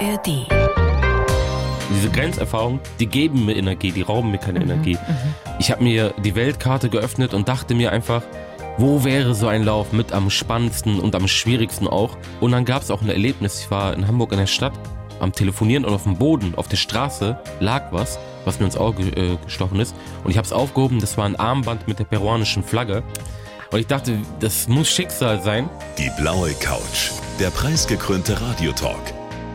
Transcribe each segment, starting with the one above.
ARD. Diese Grenzerfahrungen, die geben mir Energie, die rauben mir keine Energie. Ich habe mir die Weltkarte geöffnet und dachte mir einfach, wo wäre so ein Lauf mit am spannendsten und am schwierigsten auch? Und dann gab es auch ein Erlebnis. Ich war in Hamburg in der Stadt am Telefonieren und auf dem Boden, auf der Straße lag was, was mir ins Auge äh, gestochen ist. Und ich habe es aufgehoben, das war ein Armband mit der peruanischen Flagge. Und ich dachte, das muss Schicksal sein. Die blaue Couch, der preisgekrönte Radiotalk.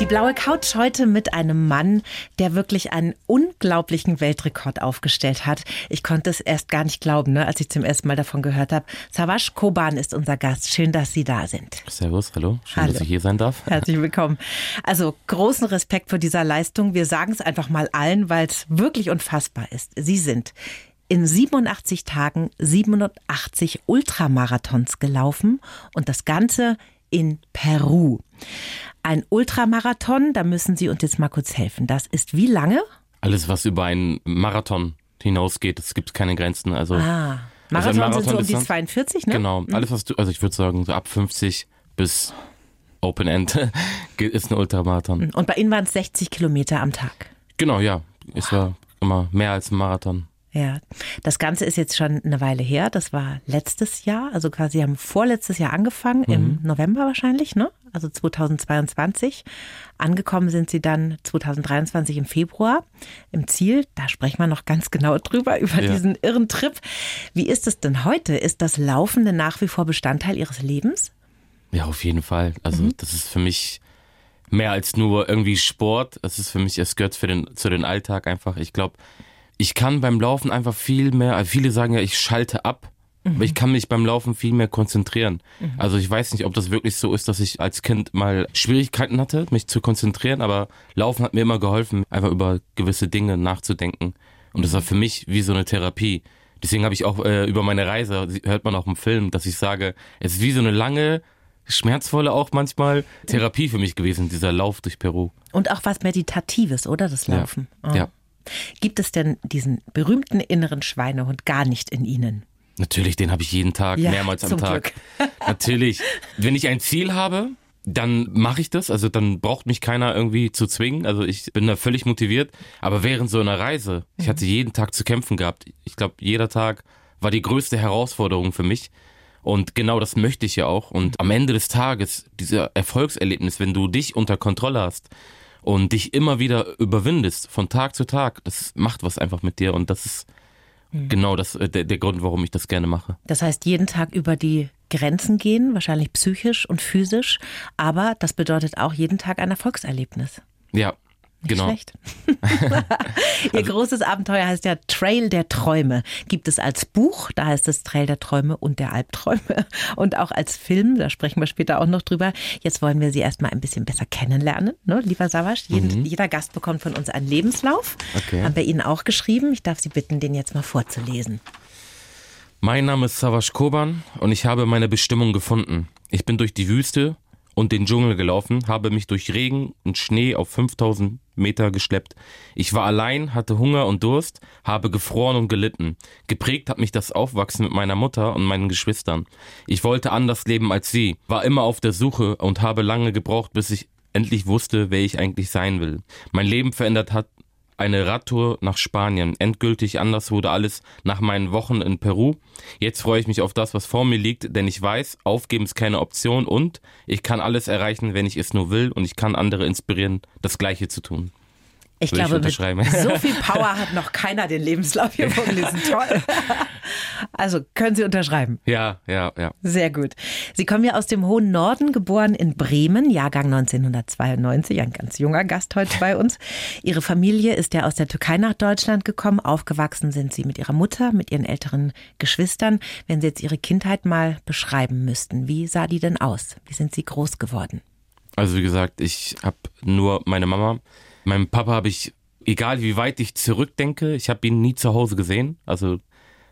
Die blaue Couch heute mit einem Mann, der wirklich einen unglaublichen Weltrekord aufgestellt hat. Ich konnte es erst gar nicht glauben, ne, als ich zum ersten Mal davon gehört habe. Savash Koban ist unser Gast. Schön, dass Sie da sind. Servus, hallo. Schön, Hallo. dass ich hier sein darf. Herzlich willkommen. Also großen Respekt vor dieser Leistung. Wir sagen es einfach mal allen, weil es wirklich unfassbar ist. Sie sind in 87 Tagen 87 Ultramarathons gelaufen und das Ganze in Peru. Ein Ultramarathon, da müssen Sie uns jetzt mal kurz helfen. Das ist wie lange? Alles, was über einen Marathon hinausgeht, es gibt keine Grenzen. Also, Ah, Also Marathon, sind so um die Marathondistanz? 42, ne? genau, alles, was du, also ich würde sagen, so ab 50 bis Open End ist ein Ultramarathon. Und bei Ihnen waren es 60 Kilometer am Tag. Genau, ja. Es war immer mehr als ein Marathon. Ja, das Ganze ist jetzt schon eine Weile her. Das war letztes Jahr, also quasi Sie haben vorletztes Jahr angefangen, im November wahrscheinlich, ne? Also 2022. Angekommen sind Sie dann 2023 im Februar im Ziel. Da sprechen wir noch ganz genau drüber, über Ja. diesen irren Trip. Wie ist es denn heute? Ist das Laufende nach wie vor Bestandteil Ihres Lebens? Ja, auf jeden Fall. Also das ist für mich mehr als nur irgendwie Sport. Es ist für mich, es gehört für den, zu den Alltag einfach. Ich glaube, ich kann beim Laufen einfach viel mehr, also viele sagen ja, ich schalte ab. Aber ich kann mich beim Laufen viel mehr konzentrieren. Also ich weiß nicht, ob das wirklich so ist, dass ich als Kind mal Schwierigkeiten hatte, mich zu konzentrieren, aber Laufen hat mir immer geholfen, einfach über gewisse Dinge nachzudenken. Und das war für mich wie so eine Therapie. Deswegen habe ich auch äh, über meine Reise, hört man auch im Film, dass ich sage, es ist wie so eine lange, schmerzvolle auch manchmal Therapie für mich gewesen, dieser Lauf durch Peru. Und auch was Meditatives, oder? Das Laufen. Ja. Oh. ja. Gibt es denn diesen berühmten inneren Schweinehund gar nicht in Ihnen? Natürlich, den habe ich jeden Tag, Ja, mehrmals am Tag. Natürlich. Wenn ich ein Ziel habe, dann mache ich das. Also dann braucht mich keiner irgendwie zu zwingen. Also ich bin da völlig motiviert. Aber während so einer Reise, ich hatte jeden Tag zu kämpfen gehabt. Ich glaube, jeder Tag war die größte Herausforderung für mich. Und genau das möchte ich ja auch. Und am Ende des Tages, dieser Erfolgserlebnis, wenn du dich unter Kontrolle hast und dich immer wieder überwindest von Tag zu Tag, das macht was einfach mit dir. Und das ist genau das, äh, der, der Grund, warum ich das gerne mache. Das heißt, jeden Tag über die Grenzen gehen, wahrscheinlich psychisch und physisch, aber das bedeutet auch jeden Tag ein Erfolgserlebnis. Ja, Nicht genau. schlecht. Ihr großes Abenteuer heißt ja Trail der Träume. Gibt es als Buch, da heißt es Trail der Träume und der Albträume. Und auch als Film, da sprechen wir später auch noch drüber. Jetzt wollen wir Sie erstmal ein bisschen besser kennenlernen, ne, lieber Savasch. Jeden, Jeder Gast bekommt von uns einen Lebenslauf. Okay. Haben wir Ihnen auch geschrieben. Ich darf Sie bitten, den jetzt mal vorzulesen. Mein Name ist Savash Koban und ich habe meine Bestimmung gefunden. Ich bin durch die Wüste und den Dschungel gelaufen, habe mich durch Regen und Schnee auf 5000 Meter geschleppt. Ich war allein, hatte Hunger und Durst, habe gefroren und gelitten. Geprägt hat mich das Aufwachsen mit meiner Mutter und meinen Geschwistern. Ich wollte anders leben als sie, war immer auf der Suche und habe lange gebraucht, bis ich endlich wusste, wer ich eigentlich sein will. Mein Leben verändert hat eine Radtour nach Spanien. Endgültig anders wurde alles nach meinen Wochen in Peru. Jetzt freue ich mich auf das, was vor mir liegt, denn ich weiß, aufgeben ist keine Option und ich kann alles erreichen, wenn ich es nur will und ich kann andere inspirieren, das Gleiche zu tun. Ich ich glaube, mit unterschreiben. so viel Power hat noch keiner den Lebenslauf hier vorgelesen. Toll. Also können Sie unterschreiben. Ja, ja, ja. Sehr gut. Sie kommen ja aus dem hohen Norden, geboren in Bremen, Jahrgang 1992, ein ganz junger Gast heute bei uns. Ihre Familie ist ja aus der Türkei nach Deutschland gekommen. Aufgewachsen sind Sie mit Ihrer Mutter, mit Ihren älteren Geschwistern. Wenn Sie jetzt Ihre Kindheit mal beschreiben müssten, wie sah die denn aus? Wie sind Sie groß geworden? Also wie gesagt, ich habe nur meine Mama. Meinem Papa habe ich, egal wie weit ich zurückdenke, ich habe ihn nie zu Hause gesehen. Also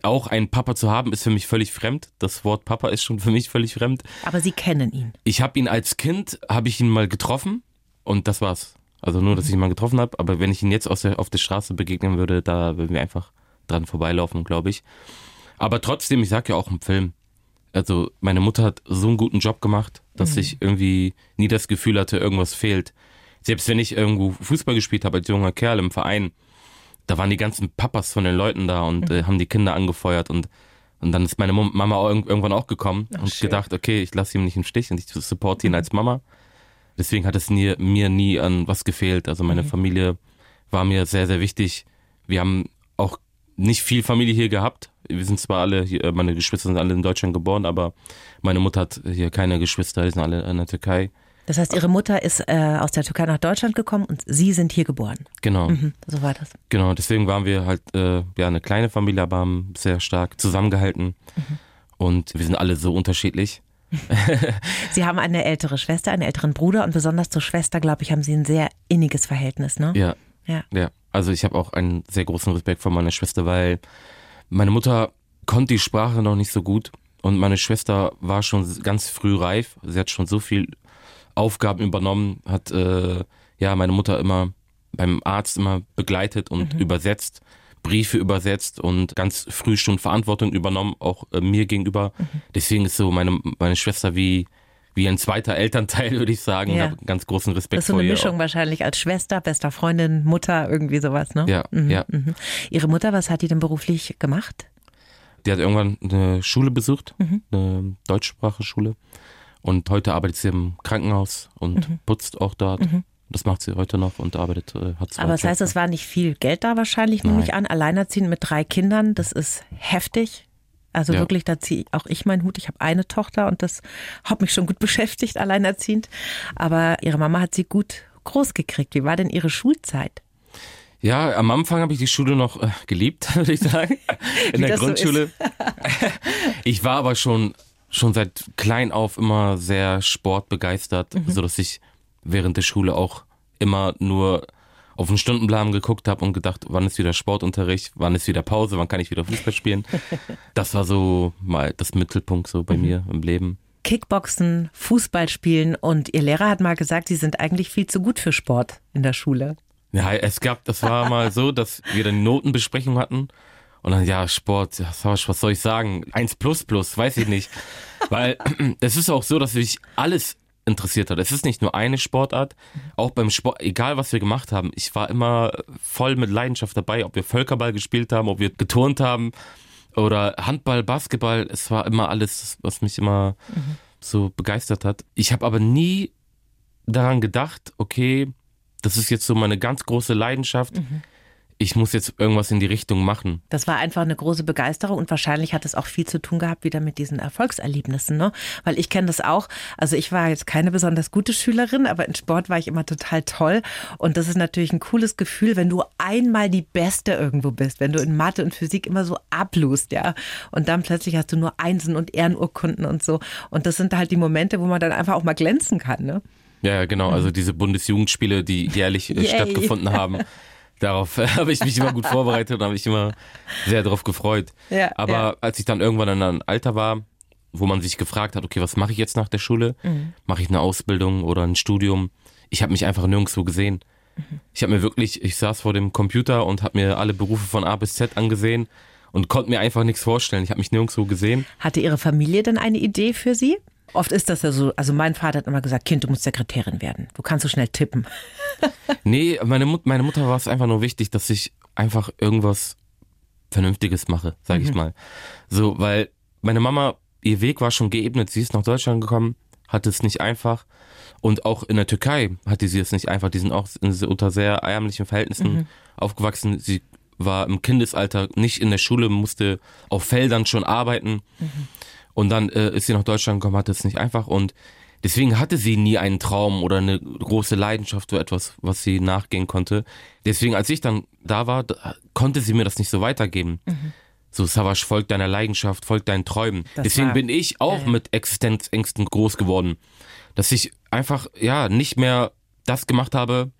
auch einen Papa zu haben, ist für mich völlig fremd. Das Wort Papa ist schon für mich völlig fremd. Aber Sie kennen ihn. Ich habe ihn als Kind, habe ich ihn mal getroffen und das war's. Also nur, dass ich ihn mal getroffen habe. Aber wenn ich ihn jetzt der, auf der Straße begegnen würde, da würden wir einfach dran vorbeilaufen, glaube ich. Aber trotzdem, ich sag ja auch im Film, also meine Mutter hat so einen guten Job gemacht, dass ich irgendwie nie das Gefühl hatte, irgendwas fehlt. Selbst wenn ich irgendwo Fußball gespielt habe als junger Kerl im Verein, da waren die ganzen Papas von den Leuten da und äh, haben die Kinder angefeuert und und dann ist meine Mama auch irgendwann auch gekommen und schön. gedacht, okay, ich lasse ihn nicht im Stich und ich supporte ihn als Mama. Deswegen hat es nie, mir nie an was gefehlt. Also meine Familie war mir sehr, sehr wichtig. Wir haben auch nicht viel Familie hier gehabt. Wir sind zwar alle, hier, äh, meine Geschwister sind alle in Deutschland geboren, aber meine Mutter hat hier keine Geschwister, die sind alle in der Türkei. Das heißt, Ihre Mutter ist äh, aus der Türkei nach Deutschland gekommen und Sie sind hier geboren. Genau, Mhm, so war das. genau. Deswegen waren wir halt äh, ja eine kleine Familie, aber haben sehr stark zusammengehalten. Und wir sind alle so unterschiedlich. Sie haben eine ältere Schwester, einen älteren Bruder und besonders zur Schwester, glaube ich, haben Sie ein sehr inniges Verhältnis, ne? Ja, Ja. Ja, also ich habe auch einen sehr großen Respekt vor meiner Schwester, weil meine Mutter konnte die Sprache noch nicht so gut und meine Schwester war schon ganz früh reif. Sie hat schon so viel Aufgaben übernommen, hat äh, ja meine Mutter immer beim Arzt immer begleitet und übersetzt, Briefe übersetzt und ganz früh schon Verantwortung übernommen, auch äh, mir gegenüber. Deswegen ist so meine meine Schwester wie wie ein zweiter Elternteil, würde ich sagen. Ja. Ich habe ganz großen Respekt Das ist so vor eine ihr. Mischung wahrscheinlich als Schwester, bester Freundin, Mutter, irgendwie sowas, ne? Ja, mhm, ja. Mhm. Ihre Mutter, was hat die denn beruflich gemacht? Die hat irgendwann eine Schule besucht, Mhm. eine Deutschsprache-Schule. Und heute arbeitet sie im Krankenhaus und Mhm. putzt auch dort. Das macht sie heute noch und arbeitet, äh, hat zwei Aber das heißt, es war nicht viel Geld da wahrscheinlich, nehme ich an. Alleinerziehend mit drei Kindern, das ist heftig. Also Ja. wirklich, da ziehe auch ich meinen Hut. Ich habe eine Tochter und das hat mich schon gut beschäftigt, alleinerziehend. Aber ihre Mama hat sie gut groß gekriegt. Wie war denn ihre Schulzeit? Ja, am Anfang habe ich die Schule noch äh, geliebt, würde ich sagen. In der das so Grundschule. ich war aber schon, schon seit klein auf immer sehr sportbegeistert, Mhm. so dass ich während der Schule auch immer nur auf den Stundenplan geguckt habe und gedacht, wann ist wieder Sportunterricht, wann ist wieder Pause, wann kann ich wieder Fußball spielen. Das war so mal das Mittelpunkt so bei Mhm. mir im Leben. Kickboxen, Fußball spielen und ihr Lehrer hat mal gesagt, sie sind eigentlich viel zu gut für Sport in der Schule. Ja, es gab, das war mal so, dass wir dann Notenbesprechung hatten und dann, ja, Sport, was soll ich sagen? Eins plus plus, weiß ich nicht. Weil es ist auch so, dass mich alles interessiert hat. Es ist nicht nur eine Sportart, auch beim Sport, egal was wir gemacht haben, ich war immer voll mit Leidenschaft dabei, ob wir Völkerball gespielt haben, ob wir geturnt haben oder Handball, Basketball, es war immer alles, was mich immer so begeistert hat. Ich habe aber nie daran gedacht, okay, das ist jetzt so meine ganz große Leidenschaft. Ich muss jetzt irgendwas in die Richtung machen. Das war einfach eine große Begeisterung und wahrscheinlich hat es auch viel zu tun gehabt wieder mit diesen Erfolgserlebnissen, ne? Weil ich kenne das auch. Also ich war jetzt keine besonders gute Schülerin, aber in Sport war ich immer total toll. Und das ist natürlich ein cooles Gefühl, wenn du einmal die Beste irgendwo bist, wenn du in Mathe und Physik immer so ablust, ja. Und dann plötzlich hast du nur Einsen und Ehrenurkunden und so. Und das sind halt die Momente, wo man dann einfach auch mal glänzen kann, ne? Ja, genau. Also diese Bundesjugendspiele, die jährlich äh, stattgefunden haben. Darauf äh, habe ich mich immer gut vorbereitet und habe mich immer sehr darauf gefreut. Ja, Aber ja. als ich dann irgendwann in einem Alter war, wo man sich gefragt hat, okay, was mache ich jetzt nach der Schule? Mhm. Mache ich eine Ausbildung oder ein Studium? Ich habe mich einfach nirgendwo gesehen. Mhm. Ich habe mir wirklich, ich saß vor dem Computer und habe mir alle Berufe von A bis Z angesehen und konnte mir einfach nichts vorstellen. Ich habe mich nirgendwo gesehen. Hatte Ihre Familie denn eine Idee für Sie? Oft ist das ja so, also mein Vater hat immer gesagt, Kind, du musst Sekretärin werden. Du kannst so schnell tippen. Nee, meine, Mut, meine Mutter war es einfach nur wichtig, dass ich einfach irgendwas Vernünftiges mache, sage ich mal. So, weil meine Mama, ihr Weg war schon geebnet. Sie ist nach Deutschland gekommen, hatte es nicht einfach. Und auch in der Türkei hatte sie es nicht einfach. Die sind auch unter sehr ärmlichen Verhältnissen aufgewachsen. Sie war im Kindesalter nicht in der Schule, musste auf Feldern schon arbeiten. Und dann äh, ist sie nach Deutschland gekommen, hatte es nicht einfach. Und deswegen hatte sie nie einen Traum oder eine große Leidenschaft oder etwas, was sie nachgehen konnte. Deswegen, als ich dann da war, da, konnte sie mir das nicht so weitergeben. So, Savasch, folgt deiner Leidenschaft, folgt deinen Träumen. Das Deswegen war- bin ich auch mit Existenzängsten groß geworden. Dass ich einfach, ja, nicht mehr das gemacht habe,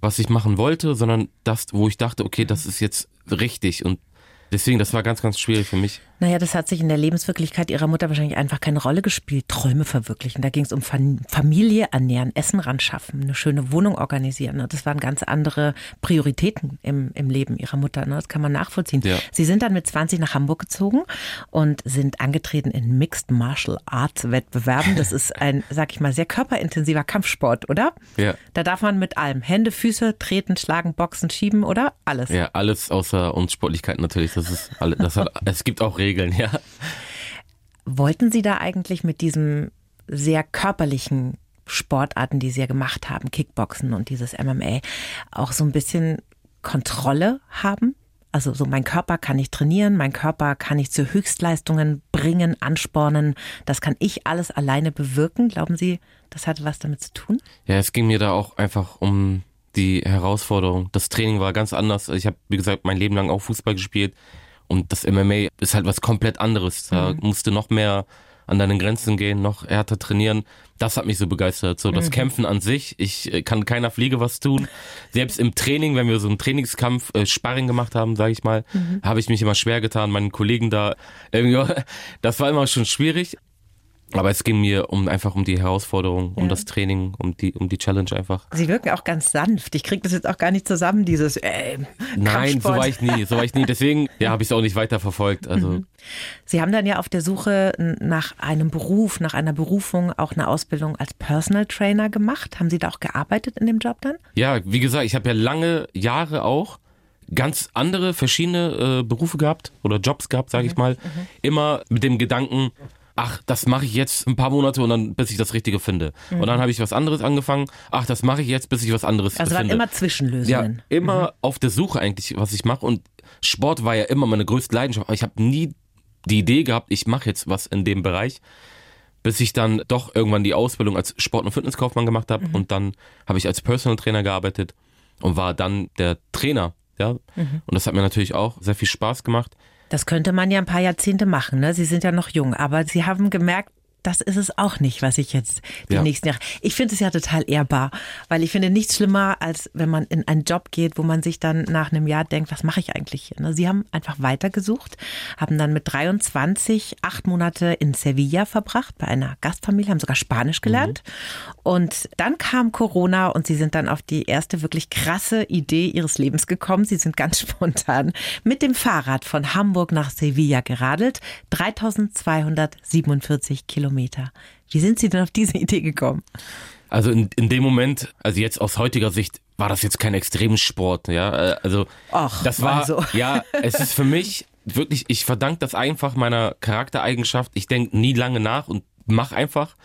was ich machen wollte, sondern das, wo ich dachte, okay, das ist jetzt richtig und Deswegen, das war ganz, ganz schwierig für mich. Naja, das hat sich in der Lebenswirklichkeit ihrer Mutter wahrscheinlich einfach keine Rolle gespielt. Träume verwirklichen. Da ging es um Familie ernähren, Essen ran schaffen, eine schöne Wohnung organisieren. Ne? Das waren ganz andere Prioritäten im, im Leben ihrer Mutter. Ne? Das kann man nachvollziehen. Ja. Sie sind dann mit 20 nach Hamburg gezogen und sind angetreten in Mixed Martial Arts Wettbewerben. Das ist ein, sag ich mal, sehr körperintensiver Kampfsport, oder? Ja. Da darf man mit allem. Hände, Füße, treten, schlagen, boxen, schieben, oder? Alles. Ja, alles außer Unsportlichkeit natürlich. Das ist alles, das hat, es gibt auch Regeln, ja. Wollten Sie da eigentlich mit diesem sehr körperlichen Sportarten, die Sie ja gemacht haben, Kickboxen und dieses MMA, auch so ein bisschen Kontrolle haben? Also so mein Körper kann ich trainieren, mein Körper kann ich zu Höchstleistungen bringen, anspornen. Das kann ich alles alleine bewirken. Glauben Sie, das hatte was damit zu tun? Ja, es ging mir da auch einfach um die Herausforderung. Das Training war ganz anders. Ich habe, wie gesagt, mein Leben lang auch Fußball gespielt. Und das MMA ist halt was komplett anderes. Da mhm. musste noch mehr an deine Grenzen gehen, noch härter trainieren. Das hat mich so begeistert. So das mhm. Kämpfen an sich. Ich äh, kann keiner Fliege was tun. Selbst im Training, wenn wir so einen Trainingskampf äh, Sparring gemacht haben, sage ich mal, mhm. habe ich mich immer schwer getan. Meinen Kollegen da irgendwie, das war immer schon schwierig. Aber es ging mir um einfach um die Herausforderung, um ja. das Training, um die um die Challenge einfach. Sie wirken auch ganz sanft. Ich kriege das jetzt auch gar nicht zusammen, dieses äh, Nein, so war ich nie, so war ich nie. Deswegen ja, habe ich es auch nicht weiter verfolgt. Also mhm. Sie haben dann ja auf der Suche nach einem Beruf, nach einer Berufung auch eine Ausbildung als Personal Trainer gemacht. Haben Sie da auch gearbeitet in dem Job dann? Ja, wie gesagt, ich habe ja lange Jahre auch ganz andere verschiedene äh, Berufe gehabt oder Jobs gehabt, sage ich mhm. mal. Mhm. Immer mit dem Gedanken ach, das mache ich jetzt ein paar Monate und dann, bis ich das Richtige finde. Mhm. Und dann habe ich was anderes angefangen, ach, das mache ich jetzt, bis ich was anderes also finde. Also immer Zwischenlösungen. Ja, immer mhm. auf der Suche eigentlich, was ich mache. Und Sport war ja immer meine größte Leidenschaft. Aber ich habe nie die Idee gehabt, ich mache jetzt was in dem Bereich. Bis ich dann doch irgendwann die Ausbildung als Sport- und Fitnesskaufmann gemacht habe. Mhm. Und dann habe ich als Personal Trainer gearbeitet und war dann der Trainer. Ja? Mhm. Und das hat mir natürlich auch sehr viel Spaß gemacht. Das könnte man ja ein paar Jahrzehnte machen. Ne? Sie sind ja noch jung, aber Sie haben gemerkt, das ist es auch nicht, was ich jetzt die ja. nächsten Jahre. Ich finde es ja total ehrbar, weil ich finde nichts schlimmer, als wenn man in einen Job geht, wo man sich dann nach einem Jahr denkt, was mache ich eigentlich hier? Ne? Sie haben einfach weitergesucht, haben dann mit 23 acht Monate in Sevilla verbracht bei einer Gastfamilie, haben sogar Spanisch gelernt. Mhm. Und dann kam Corona und sie sind dann auf die erste wirklich krasse Idee ihres Lebens gekommen. Sie sind ganz spontan mit dem Fahrrad von Hamburg nach Sevilla geradelt, 3247 Kilometer. Kilometer. Wie sind Sie denn auf diese Idee gekommen? Also in, in dem Moment, also jetzt aus heutiger Sicht, war das jetzt kein Extremsport, ja. Äh, also Och, das war, also. ja, es ist für mich wirklich, ich verdanke das einfach meiner Charaktereigenschaft. Ich denke nie lange nach und mach einfach,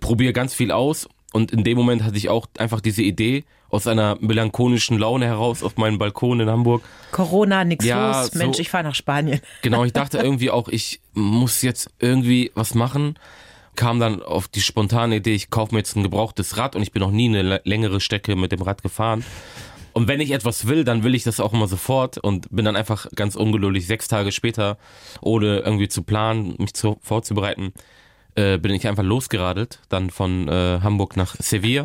probiere ganz viel aus. Und in dem Moment hatte ich auch einfach diese Idee aus einer melancholischen Laune heraus auf meinen Balkon in Hamburg. Corona, nix ja, los, Mensch, ich fahre nach Spanien. Genau, ich dachte irgendwie auch, ich muss jetzt irgendwie was machen kam dann auf die spontane Idee, ich kaufe mir jetzt ein gebrauchtes Rad und ich bin noch nie eine längere Strecke mit dem Rad gefahren. Und wenn ich etwas will, dann will ich das auch immer sofort und bin dann einfach ganz ungeduldig. Sechs Tage später, ohne irgendwie zu planen, mich zu, vorzubereiten, äh, bin ich einfach losgeradelt, dann von äh, Hamburg nach Sevilla.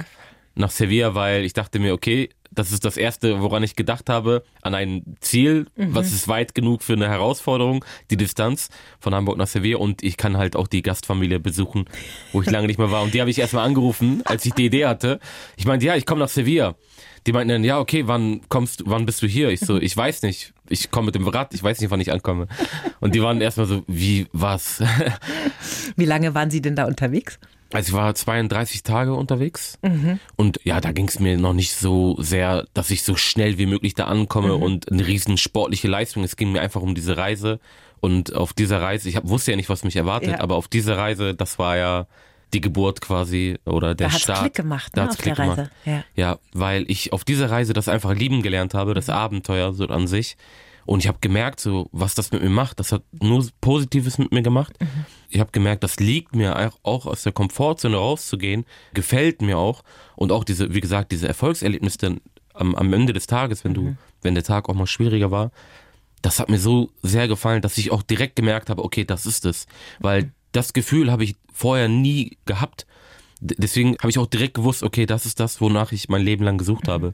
Nach Sevilla, weil ich dachte mir, okay, das ist das Erste, woran ich gedacht habe, an ein Ziel, mhm. was ist weit genug für eine Herausforderung, die Distanz von Hamburg nach Sevilla und ich kann halt auch die Gastfamilie besuchen, wo ich lange nicht mehr war. Und die habe ich erstmal angerufen, als ich die Idee hatte. Ich meinte, ja, ich komme nach Sevilla. Die meinten dann, ja, okay, wann kommst du, wann bist du hier? Ich so, ich weiß nicht. Ich komme mit dem Rad, ich weiß nicht, wann ich ankomme. Und die waren erstmal so, wie, was? Wie lange waren Sie denn da unterwegs? Also ich war 32 Tage unterwegs mhm. und ja, da ging es mir noch nicht so sehr, dass ich so schnell wie möglich da ankomme mhm. und eine riesen sportliche Leistung. Es ging mir einfach um diese Reise und auf dieser Reise, ich hab, wusste ja nicht, was mich erwartet, ja. aber auf dieser Reise, das war ja die Geburt quasi oder der da Start. Klick gemacht, ne, da hat's Klick gemacht. Ja. ja, weil ich auf dieser Reise das einfach lieben gelernt habe, das mhm. Abenteuer so an sich. Und ich habe gemerkt, so was das mit mir macht. Das hat nur Positives mit mir gemacht. Mhm. Ich habe gemerkt, das liegt mir auch aus der Komfortzone rauszugehen, gefällt mir auch. Und auch diese, wie gesagt, diese Erfolgserlebnisse am, am Ende des Tages, wenn du, mhm. wenn der Tag auch mal schwieriger war, das hat mir so sehr gefallen, dass ich auch direkt gemerkt habe, okay, das ist es. Weil mhm. das Gefühl habe ich vorher nie gehabt. Deswegen habe ich auch direkt gewusst, okay, das ist das, wonach ich mein Leben lang gesucht mhm. habe.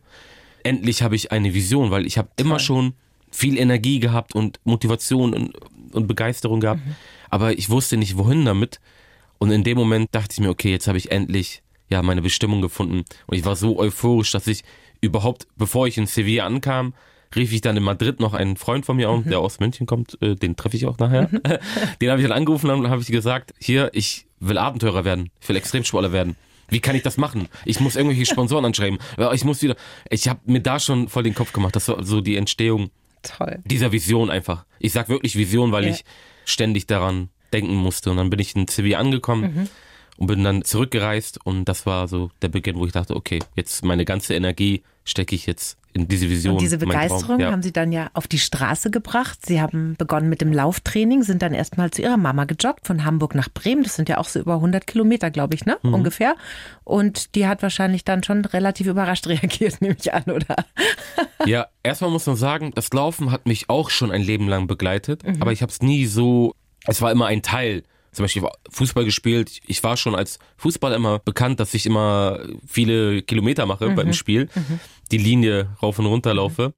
Endlich habe ich eine Vision, weil ich habe immer schon viel Energie gehabt und Motivation und, und Begeisterung gehabt. Aber ich wusste nicht, wohin damit. Und in dem Moment dachte ich mir, okay, jetzt habe ich endlich ja meine Bestimmung gefunden. Und ich war so euphorisch, dass ich überhaupt, bevor ich in Sevilla ankam, rief ich dann in Madrid noch einen Freund von mir an, der aus München kommt, äh, den treffe ich auch nachher. den habe ich dann angerufen und habe ich gesagt, hier, ich will Abenteurer werden, ich will Extremsportler werden. Wie kann ich das machen? Ich muss irgendwelche Sponsoren anschreiben. Ich muss wieder. Ich habe mir da schon voll den Kopf gemacht. Das war so die Entstehung Toll. dieser Vision einfach. Ich sag wirklich Vision, weil Ja. ich ständig daran denken musste. Und dann bin ich in Sevilla angekommen Mhm. und bin dann zurückgereist. Und das war so der Beginn, wo ich dachte, okay, jetzt meine ganze Energie stecke ich jetzt in diese Vision. Und diese. Begeisterung ja. haben Sie dann ja auf die Straße gebracht. Sie haben begonnen mit dem Lauftraining, sind dann erstmal zu Ihrer Mama gejoggt von Hamburg nach Bremen. Das sind ja auch so über 100 Kilometer, glaube ich, ne? Mhm. Ungefähr. Und die hat wahrscheinlich dann schon relativ überrascht reagiert, nehme ich an, oder? Ja, erstmal muss man sagen, das Laufen hat mich auch schon ein Leben lang begleitet, Mhm. aber ich habe es nie so, es war immer ein Teil. Zum Beispiel Fußball gespielt. Ich war schon als Fußballer immer bekannt, dass ich immer viele Kilometer mache Mhm. beim Spiel, die Linie rauf und runter laufe.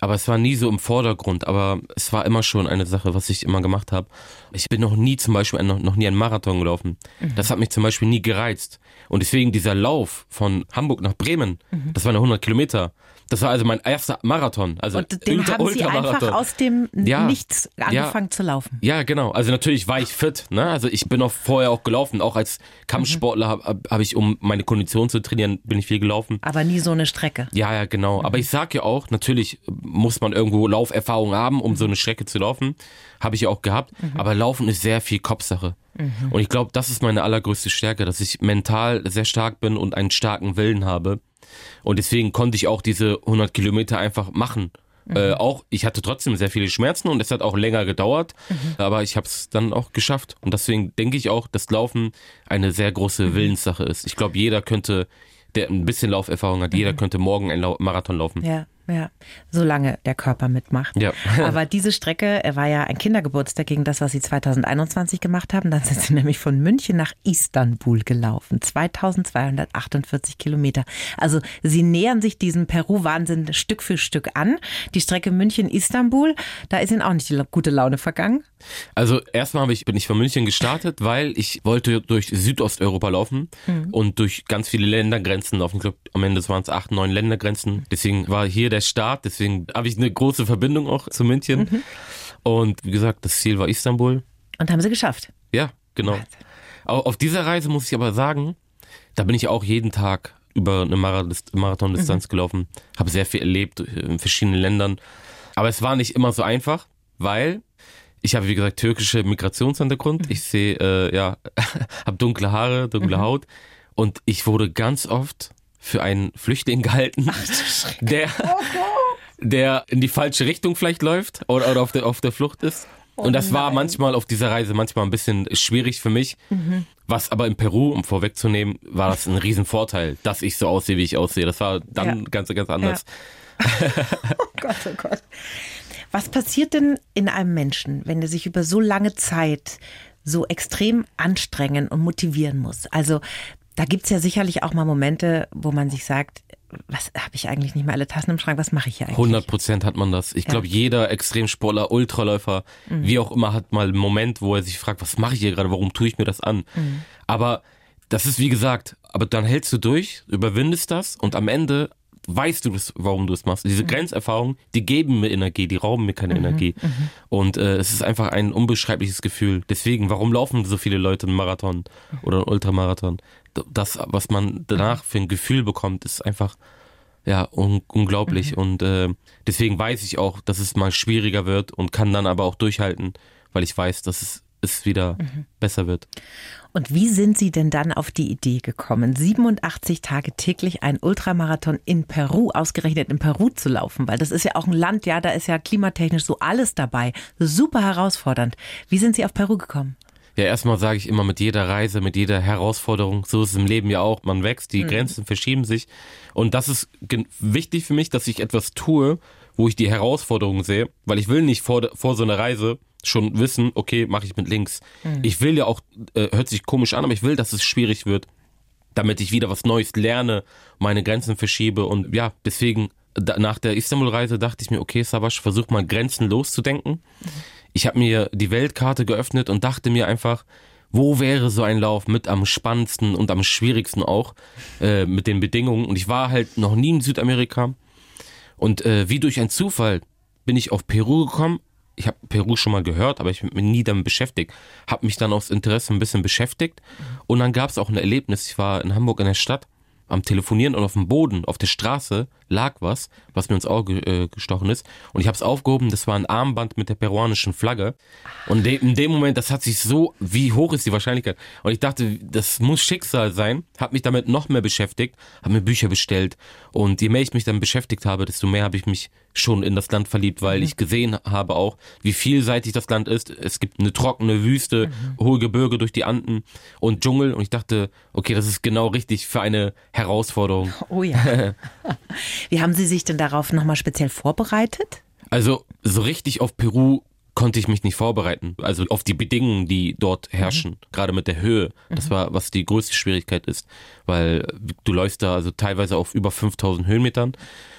Aber es war nie so im Vordergrund, aber es war immer schon eine Sache, was ich immer gemacht habe. Ich bin noch nie zum Beispiel noch, noch nie einen Marathon gelaufen. Das hat mich zum Beispiel nie gereizt. Und deswegen dieser Lauf von Hamburg nach Bremen, das waren ja 100 Kilometer. Das war also mein erster Marathon. Also Und den haben Sie einfach aus dem Ja. Nichts angefangen zu laufen. Ja, genau. Also natürlich war ich fit. Ne? Also ich bin auch vorher auch gelaufen. Auch als Kampfsportler habe hab ich, um meine Kondition zu trainieren, bin ich viel gelaufen. Aber nie so eine Strecke. Ja, ja, genau. Aber ich sag ja auch, natürlich muss man irgendwo Lauferfahrung haben, um so eine Strecke zu laufen. Habe ich ja auch gehabt. Aber Laufen ist sehr viel Kopfsache. Und ich glaube, das ist meine allergrößte Stärke, dass ich mental sehr stark bin und einen starken Willen habe. Und deswegen konnte ich auch diese 100 Kilometer einfach machen. Äh, auch ich hatte trotzdem sehr viele Schmerzen und es hat auch länger gedauert, aber ich habe es dann auch geschafft. Und deswegen denke ich auch, dass Laufen eine sehr große Willenssache ist. Ich glaube, jeder könnte, der ein bisschen Lauferfahrung hat, jeder könnte morgen einen Marathon laufen. Ja, ja. Solange der Körper mitmacht. Ja. Aber diese Strecke er war ja ein Kindergeburtstag gegen das, was Sie 2021 gemacht haben. Dann sind Sie nämlich von München nach Istanbul gelaufen. 2248 Kilometer. Also Sie nähern sich diesem Peru-Wahnsinn Stück für Stück an. Die Strecke München-Istanbul, da ist Ihnen auch nicht die gute Laune vergangen. Also erstmal ich, bin ich von München gestartet, weil ich wollte durch Südosteuropa laufen und durch ganz viele Ländergrenzen laufen. Ich glaube, am Ende waren es acht, neun Ländergrenzen. Deswegen war hier der Start. Deswegen habe ich eine große Verbindung auch zu München. Und wie gesagt, das Ziel war Istanbul. Und haben Sie geschafft. Ja, genau. Au- Auf dieser Reise muss ich aber sagen, da bin ich auch jeden Tag über eine Marathon- Marathondistanz gelaufen, habe sehr viel erlebt in verschiedenen Ländern. Aber es war nicht immer so einfach, weil ich habe, wie gesagt, türkische Migrationshintergrund. Ich sehe, äh, ja, habe dunkle Haare, dunkle Haut. Und ich wurde ganz oft für einen Flüchtling gehalten, der, der in die falsche Richtung vielleicht läuft oder, oder auf, der, auf der Flucht ist. Und das war manchmal auf dieser Reise manchmal ein bisschen schwierig für mich. Was aber in Peru, um vorwegzunehmen, war das ein Riesenvorteil, dass ich so aussehe, wie ich aussehe. Das war dann Ja. ganz, ganz anders. Oh Gott, oh Gott. Was passiert denn in einem Menschen, wenn er sich über so lange Zeit so extrem anstrengen und motivieren muss? Also da gibt's ja sicherlich auch mal Momente, wo man sich sagt, was habe ich eigentlich nicht mehr alle Tassen im Schrank, was mache ich hier eigentlich? 100 Prozent hat man das. Ich glaube, jeder Extremsportler, Ultraläufer, wie auch immer, hat mal einen Moment, wo er sich fragt, was mache ich hier gerade, warum tue ich mir das an? Aber das ist wie gesagt, aber dann hältst du durch, überwindest das und am Ende weißt du, warum du es machst. Diese Grenzerfahrungen, die geben mir Energie, die rauben mir keine Energie. Und äh, es ist einfach ein unbeschreibliches Gefühl. Deswegen, warum laufen so viele Leute einen Marathon oder einen Ultramarathon? Das, was man danach für ein Gefühl bekommt, ist einfach ja, un unglaublich. Und äh, deswegen weiß ich auch, dass es mal schwieriger wird und kann dann aber auch durchhalten, weil ich weiß, dass es, es wieder besser wird. Und wie sind Sie denn dann auf die Idee gekommen, 87 Tage täglich einen Ultramarathon in Peru, ausgerechnet in Peru zu laufen? Weil das ist ja auch ein Land, ja, da ist ja klimatechnisch so alles dabei. Super herausfordernd. Wie sind Sie auf Peru gekommen? Ja, erstmal sage ich immer mit jeder Reise, mit jeder Herausforderung, so ist es im Leben ja auch, man wächst, die Grenzen verschieben sich. Und das ist wichtig für mich, dass ich etwas tue, wo ich die Herausforderung sehe, weil ich will nicht vor, vor so einer Reise schon wissen, okay, mache ich mit links. Ich will ja auch, äh, hört sich komisch an, aber ich will, dass es schwierig wird, damit ich wieder was Neues lerne, meine Grenzen verschiebe und ja, deswegen nach der Istanbul-Reise dachte ich mir, okay, Savasch, versuch mal grenzenlos zu denken. Ich habe mir die Weltkarte geöffnet und dachte mir einfach, wo wäre so ein Lauf mit am spannendsten und am schwierigsten auch äh, mit den Bedingungen. Und ich war halt noch nie in Südamerika. Und äh, wie durch einen Zufall bin ich auf Peru gekommen. Ich habe Peru schon mal gehört, aber ich bin mir nie damit beschäftigt. Habe mich dann aus Interesse ein bisschen beschäftigt. Und dann gab es auch ein Erlebnis. Ich war in Hamburg in der Stadt am Telefonieren und auf dem Boden, auf der Straße lag was, was mir ins Auge äh, gestochen ist. Und ich habe es aufgehoben, das war ein Armband mit der peruanischen Flagge. Und de in dem Moment, das hat sich so, wie hoch ist die Wahrscheinlichkeit? Und ich dachte, das muss Schicksal sein, habe mich damit noch mehr beschäftigt, habe mir Bücher bestellt. Und je mehr ich mich dann beschäftigt habe, desto mehr habe ich mich schon in das Land verliebt, weil mhm. ich gesehen habe auch, wie vielseitig das Land ist. Es gibt eine trockene Wüste, mhm. hohe Gebirge durch die Anden und Dschungel. Und ich dachte, okay, das ist genau richtig für eine Herausforderung. Oh ja. Wie haben Sie sich denn darauf nochmal speziell vorbereitet? Also so richtig auf Peru konnte ich mich nicht vorbereiten. Also auf die Bedingungen, die dort herrschen, mhm. gerade mit der Höhe. Das mhm. war, was die größte Schwierigkeit ist, weil du läufst da also teilweise auf über 5000 Höhenmetern.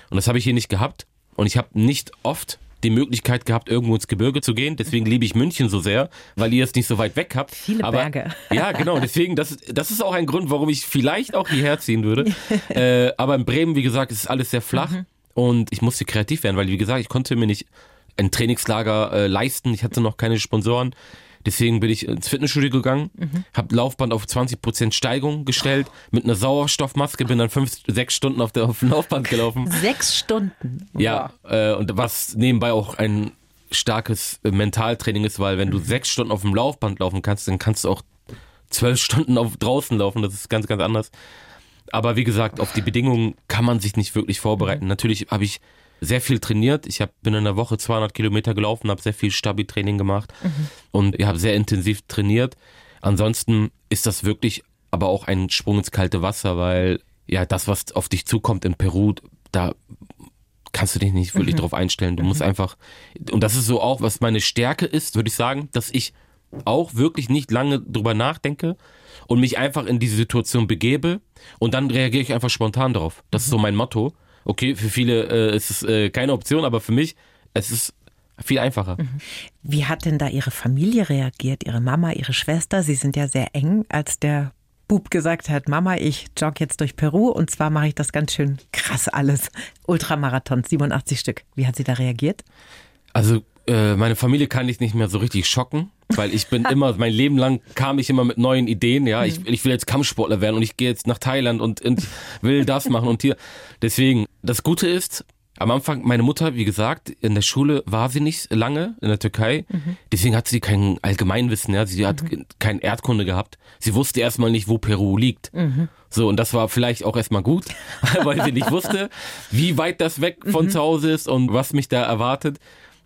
Und das habe ich hier nicht gehabt. Und ich habe nicht oft die Möglichkeit gehabt, irgendwo ins Gebirge zu gehen. Deswegen liebe ich München so sehr, weil ihr es nicht so weit weg habt. Viele Aber, Berge. Ja, genau. Deswegen, das, das ist auch ein Grund, warum ich vielleicht auch hierher ziehen würde. äh, aber in Bremen, wie gesagt, ist alles sehr flach. Mhm. Und ich musste kreativ werden, weil, wie gesagt, ich konnte mir nicht ein Trainingslager äh, leisten. Ich hatte noch keine Sponsoren. Deswegen bin ich ins Fitnessstudio gegangen, mhm. habe Laufband auf 20% Steigung gestellt, mit einer Sauerstoffmaske, bin dann fünf, sechs Stunden auf, der, auf dem Laufband gelaufen. Sechs Stunden? Ja, äh, und was nebenbei auch ein starkes äh, Mentaltraining ist, weil wenn du mhm. sechs Stunden auf dem Laufband laufen kannst, dann kannst du auch zwölf Stunden auf draußen laufen. Das ist ganz, ganz anders. Aber wie gesagt, auf die Bedingungen kann man sich nicht wirklich vorbereiten. Mhm. Natürlich habe ich sehr viel trainiert. Ich hab, bin in der Woche 200 Kilometer gelaufen, habe sehr viel Stabi-Training gemacht mhm. und ich habe sehr intensiv trainiert. Ansonsten ist das wirklich aber auch ein Sprung ins kalte Wasser, weil ja das, was auf dich zukommt in Peru, da kannst du dich nicht wirklich mhm. drauf einstellen. Du mhm. musst einfach, und das ist so auch, was meine Stärke ist, würde ich sagen, dass ich auch wirklich nicht lange drüber nachdenke und mich einfach in diese Situation begebe und dann reagiere ich einfach spontan drauf. Das ist so mhm. mein Motto. Okay, für viele äh, ist es äh, keine Option, aber für mich, es ist viel einfacher. Mhm. Wie hat denn da Ihre Familie reagiert? Ihre Mama, Ihre Schwester? Sie sind ja sehr eng, als der Bub gesagt hat, Mama, ich jogge jetzt durch Peru und zwar mache ich das ganz schön krass alles. Ultramarathon, 87 Stück. Wie hat sie da reagiert? Also äh, meine Familie kann ich nicht mehr so richtig schocken, weil ich bin immer, mein Leben lang kam ich immer mit neuen Ideen, ja, ich, ich will jetzt Kampfsportler werden und ich gehe jetzt nach Thailand und, und will das machen und hier. Deswegen, das Gute ist, am Anfang, meine Mutter, wie gesagt, in der Schule war sie nicht lange in der Türkei. Mhm. Deswegen hat sie kein Allgemeinwissen, ja. Sie hat mhm. kein Erdkunde gehabt. Sie wusste erstmal nicht, wo Peru liegt. Mhm. So, und das war vielleicht auch erstmal gut, weil sie nicht wusste, wie weit das weg von mhm. zu Hause ist und was mich da erwartet.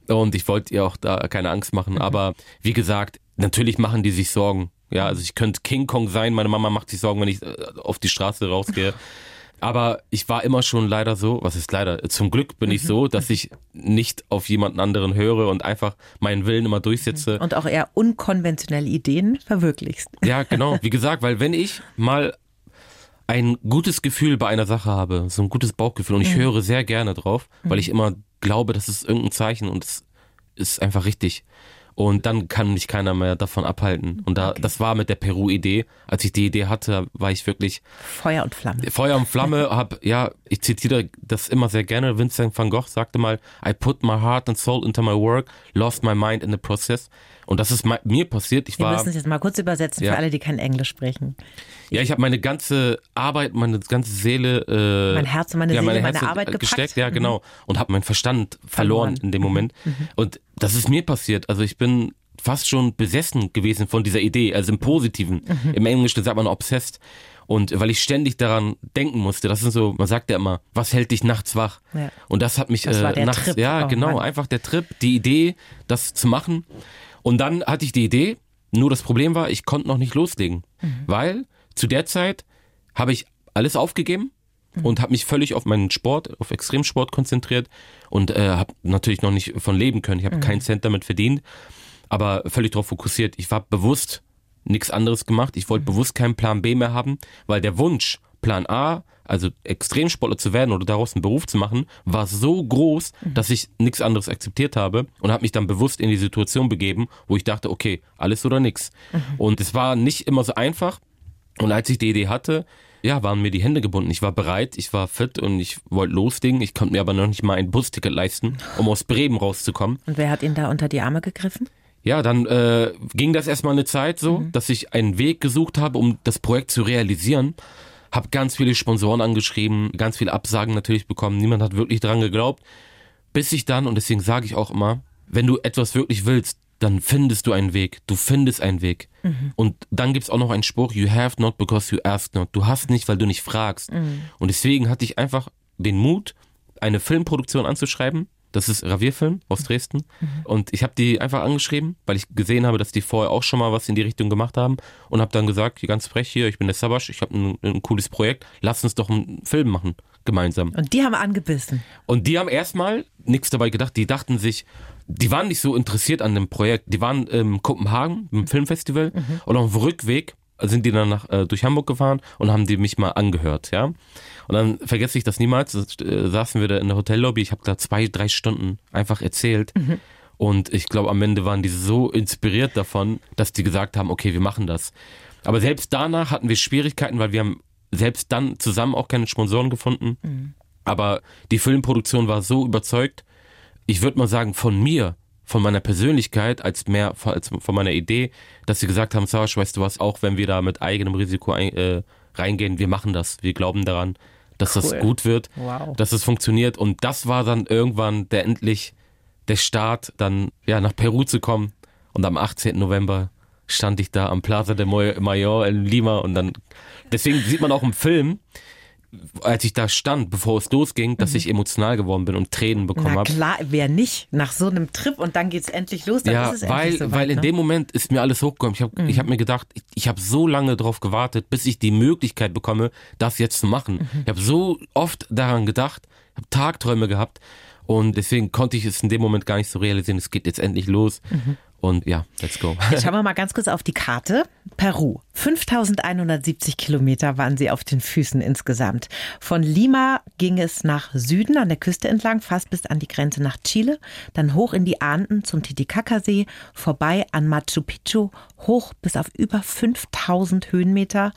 Und ich wollte ihr auch da keine Angst machen. Mhm. Aber wie gesagt, natürlich machen die sich Sorgen. Ja, also ich könnte King Kong sein. Meine Mama macht sich Sorgen, wenn ich äh, auf die Straße rausgehe. Aber ich war immer schon leider so, was ist leider, zum Glück bin ich so, dass ich nicht auf jemanden anderen höre und einfach meinen Willen immer durchsetze. Und auch eher unkonventionelle Ideen verwirklichst. Ja, genau. Wie gesagt, weil wenn ich mal ein gutes Gefühl bei einer Sache habe, so ein gutes Bauchgefühl und ich mhm. höre sehr gerne drauf, weil ich immer glaube, das ist irgendein Zeichen und es ist einfach richtig. Und dann kann mich keiner mehr davon abhalten. Und da, okay. das war mit der Peru-Idee. Als ich die Idee hatte, war ich wirklich Feuer und Flamme. Feuer und Flamme. hab, ja, ich zitiere das immer sehr gerne. Vincent van Gogh sagte mal, I put my heart and soul into my work, lost my mind in the process. Und das ist mir passiert. Ich Wir war, müssen es jetzt mal kurz übersetzen ja. für alle, die kein Englisch sprechen. Ja, ich habe meine ganze Arbeit, meine ganze Seele, äh, mein Herz und meine ja, Seele, meine, meine Arbeit gepackt. gesteckt, ja genau, mhm. und habe meinen Verstand verloren, verloren, in dem Moment. Mhm. mhm. Und das ist mir passiert. Also ich bin fast schon besessen gewesen von dieser Idee, also im Positiven. Mhm. Im Englischen sagt man obsessed. Und weil ich ständig daran denken musste, das ist so, man sagt ja immer, was hält dich nachts wach? Ja. Und das hat mich das äh, nachts, Trip. ja, oh, genau, Mann. einfach der Trip, die Idee, das zu machen. Und dann hatte ich die Idee, nur das Problem war, ich konnte noch nicht loslegen, mhm. weil zu der Zeit habe ich alles aufgegeben mhm. und habe mich völlig auf meinen Sport, auf Extremsport konzentriert und äh, habe natürlich noch nicht von leben können. Ich habe mhm. keinen Cent damit verdient, aber völlig darauf fokussiert. Ich war bewusst nichts anderes gemacht. Ich wollte mhm. bewusst keinen Plan B mehr haben, weil der Wunsch, Plan A also Extremsportler zu werden oder daraus einen Beruf zu machen, war so groß, Mhm. dass ich nichts anderes akzeptiert habe und habe mich dann bewusst in die Situation begeben, wo ich dachte, okay, alles oder nichts. Mhm. Und es war nicht immer so einfach. Und als ich die Idee hatte, ja, waren mir die Hände gebunden. Ich war bereit, ich war fit und ich wollte loslegen. Ich konnte mir aber noch nicht mal ein Busticket leisten, um aus Bremen rauszukommen. Und wer hat Ihnen da unter die Arme gegriffen? Ja, dann äh, ging das erstmal eine Zeit so, dass ich einen Weg gesucht habe, um das Projekt zu realisieren. Hab ganz viele Sponsoren angeschrieben, ganz viele Absagen natürlich bekommen. Niemand hat wirklich dran geglaubt. Bis ich dann, und deswegen sage ich auch immer, wenn du etwas wirklich willst, dann findest du einen Weg. Du findest einen Weg. Und dann gibt's auch noch einen Spruch, you have not because you ask not. Du hast nicht, weil du nicht fragst. Und deswegen hatte ich einfach den Mut, eine Filmproduktion anzuschreiben. Das ist Ravierfilm aus Dresden. Und ich habe die einfach angeschrieben, weil ich gesehen habe, dass die vorher auch schon mal was in die Richtung gemacht haben. Und habe dann gesagt, ganz frech hier, ich bin der Sabasch, ich habe ein, ein cooles Projekt, lass uns doch einen Film machen, gemeinsam. Und die haben angebissen. Und die haben erstmal nichts dabei gedacht. Die dachten sich, die waren nicht so interessiert an dem Projekt. Die waren in Kopenhagen im Filmfestival und auf dem Rückweg sind die dann nach, äh, durch Hamburg gefahren und haben die mich mal angehört, ja. Und dann vergesse ich das niemals. Äh, saßen wir da in der Hotellobby. Ich habe da zwei, drei Stunden einfach erzählt. Und ich glaube, am Ende waren die so inspiriert davon, dass die gesagt haben, okay, wir machen das. Aber selbst danach hatten wir Schwierigkeiten, weil wir haben selbst dann zusammen auch keine Sponsoren gefunden. Aber die Filmproduktion war so überzeugt, ich würde mal sagen, von mir, von meiner Persönlichkeit, als mehr von- als von meiner Idee, dass sie gesagt haben, Savasch, weißt du was, auch wenn wir da mit eigenem Risiko ein, äh, reingehen, wir machen das. Wir glauben daran, dass das Cool. gut wird, Wow. dass es funktioniert. Und das war dann irgendwann der endlich der Start, dann ja nach Peru zu kommen. Und am 18. November stand ich da am Plaza de Mayor in Lima und dann deswegen sieht man auch im Film, als ich da stand, bevor es losging, dass ich emotional geworden bin und Tränen bekommen Mhm. Habe. klar, wer nicht? Nach so einem Trip und dann geht's endlich los, dann Ja, ist es weil, endlich soweit, weil in ne? dem Moment ist mir alles hochgekommen. Ich habe ich hab mir gedacht, ich, ich habe so lange darauf gewartet, bis ich die Möglichkeit bekomme, das jetzt zu machen. Ich habe so oft daran gedacht, habe Tagträume gehabt und deswegen konnte ich es in dem Moment gar nicht so realisieren. Es geht jetzt endlich los und ja, let's go. Jetzt schauen wir mal ganz kurz auf die Karte. Peru. 5170 Kilometer waren sie auf den Füßen insgesamt. Von Lima ging es nach Süden an der Küste entlang, fast bis an die Grenze nach Chile, dann hoch in die Anden zum Titicacasee, vorbei an Machu Picchu, hoch bis auf über 5000 Höhenmeter,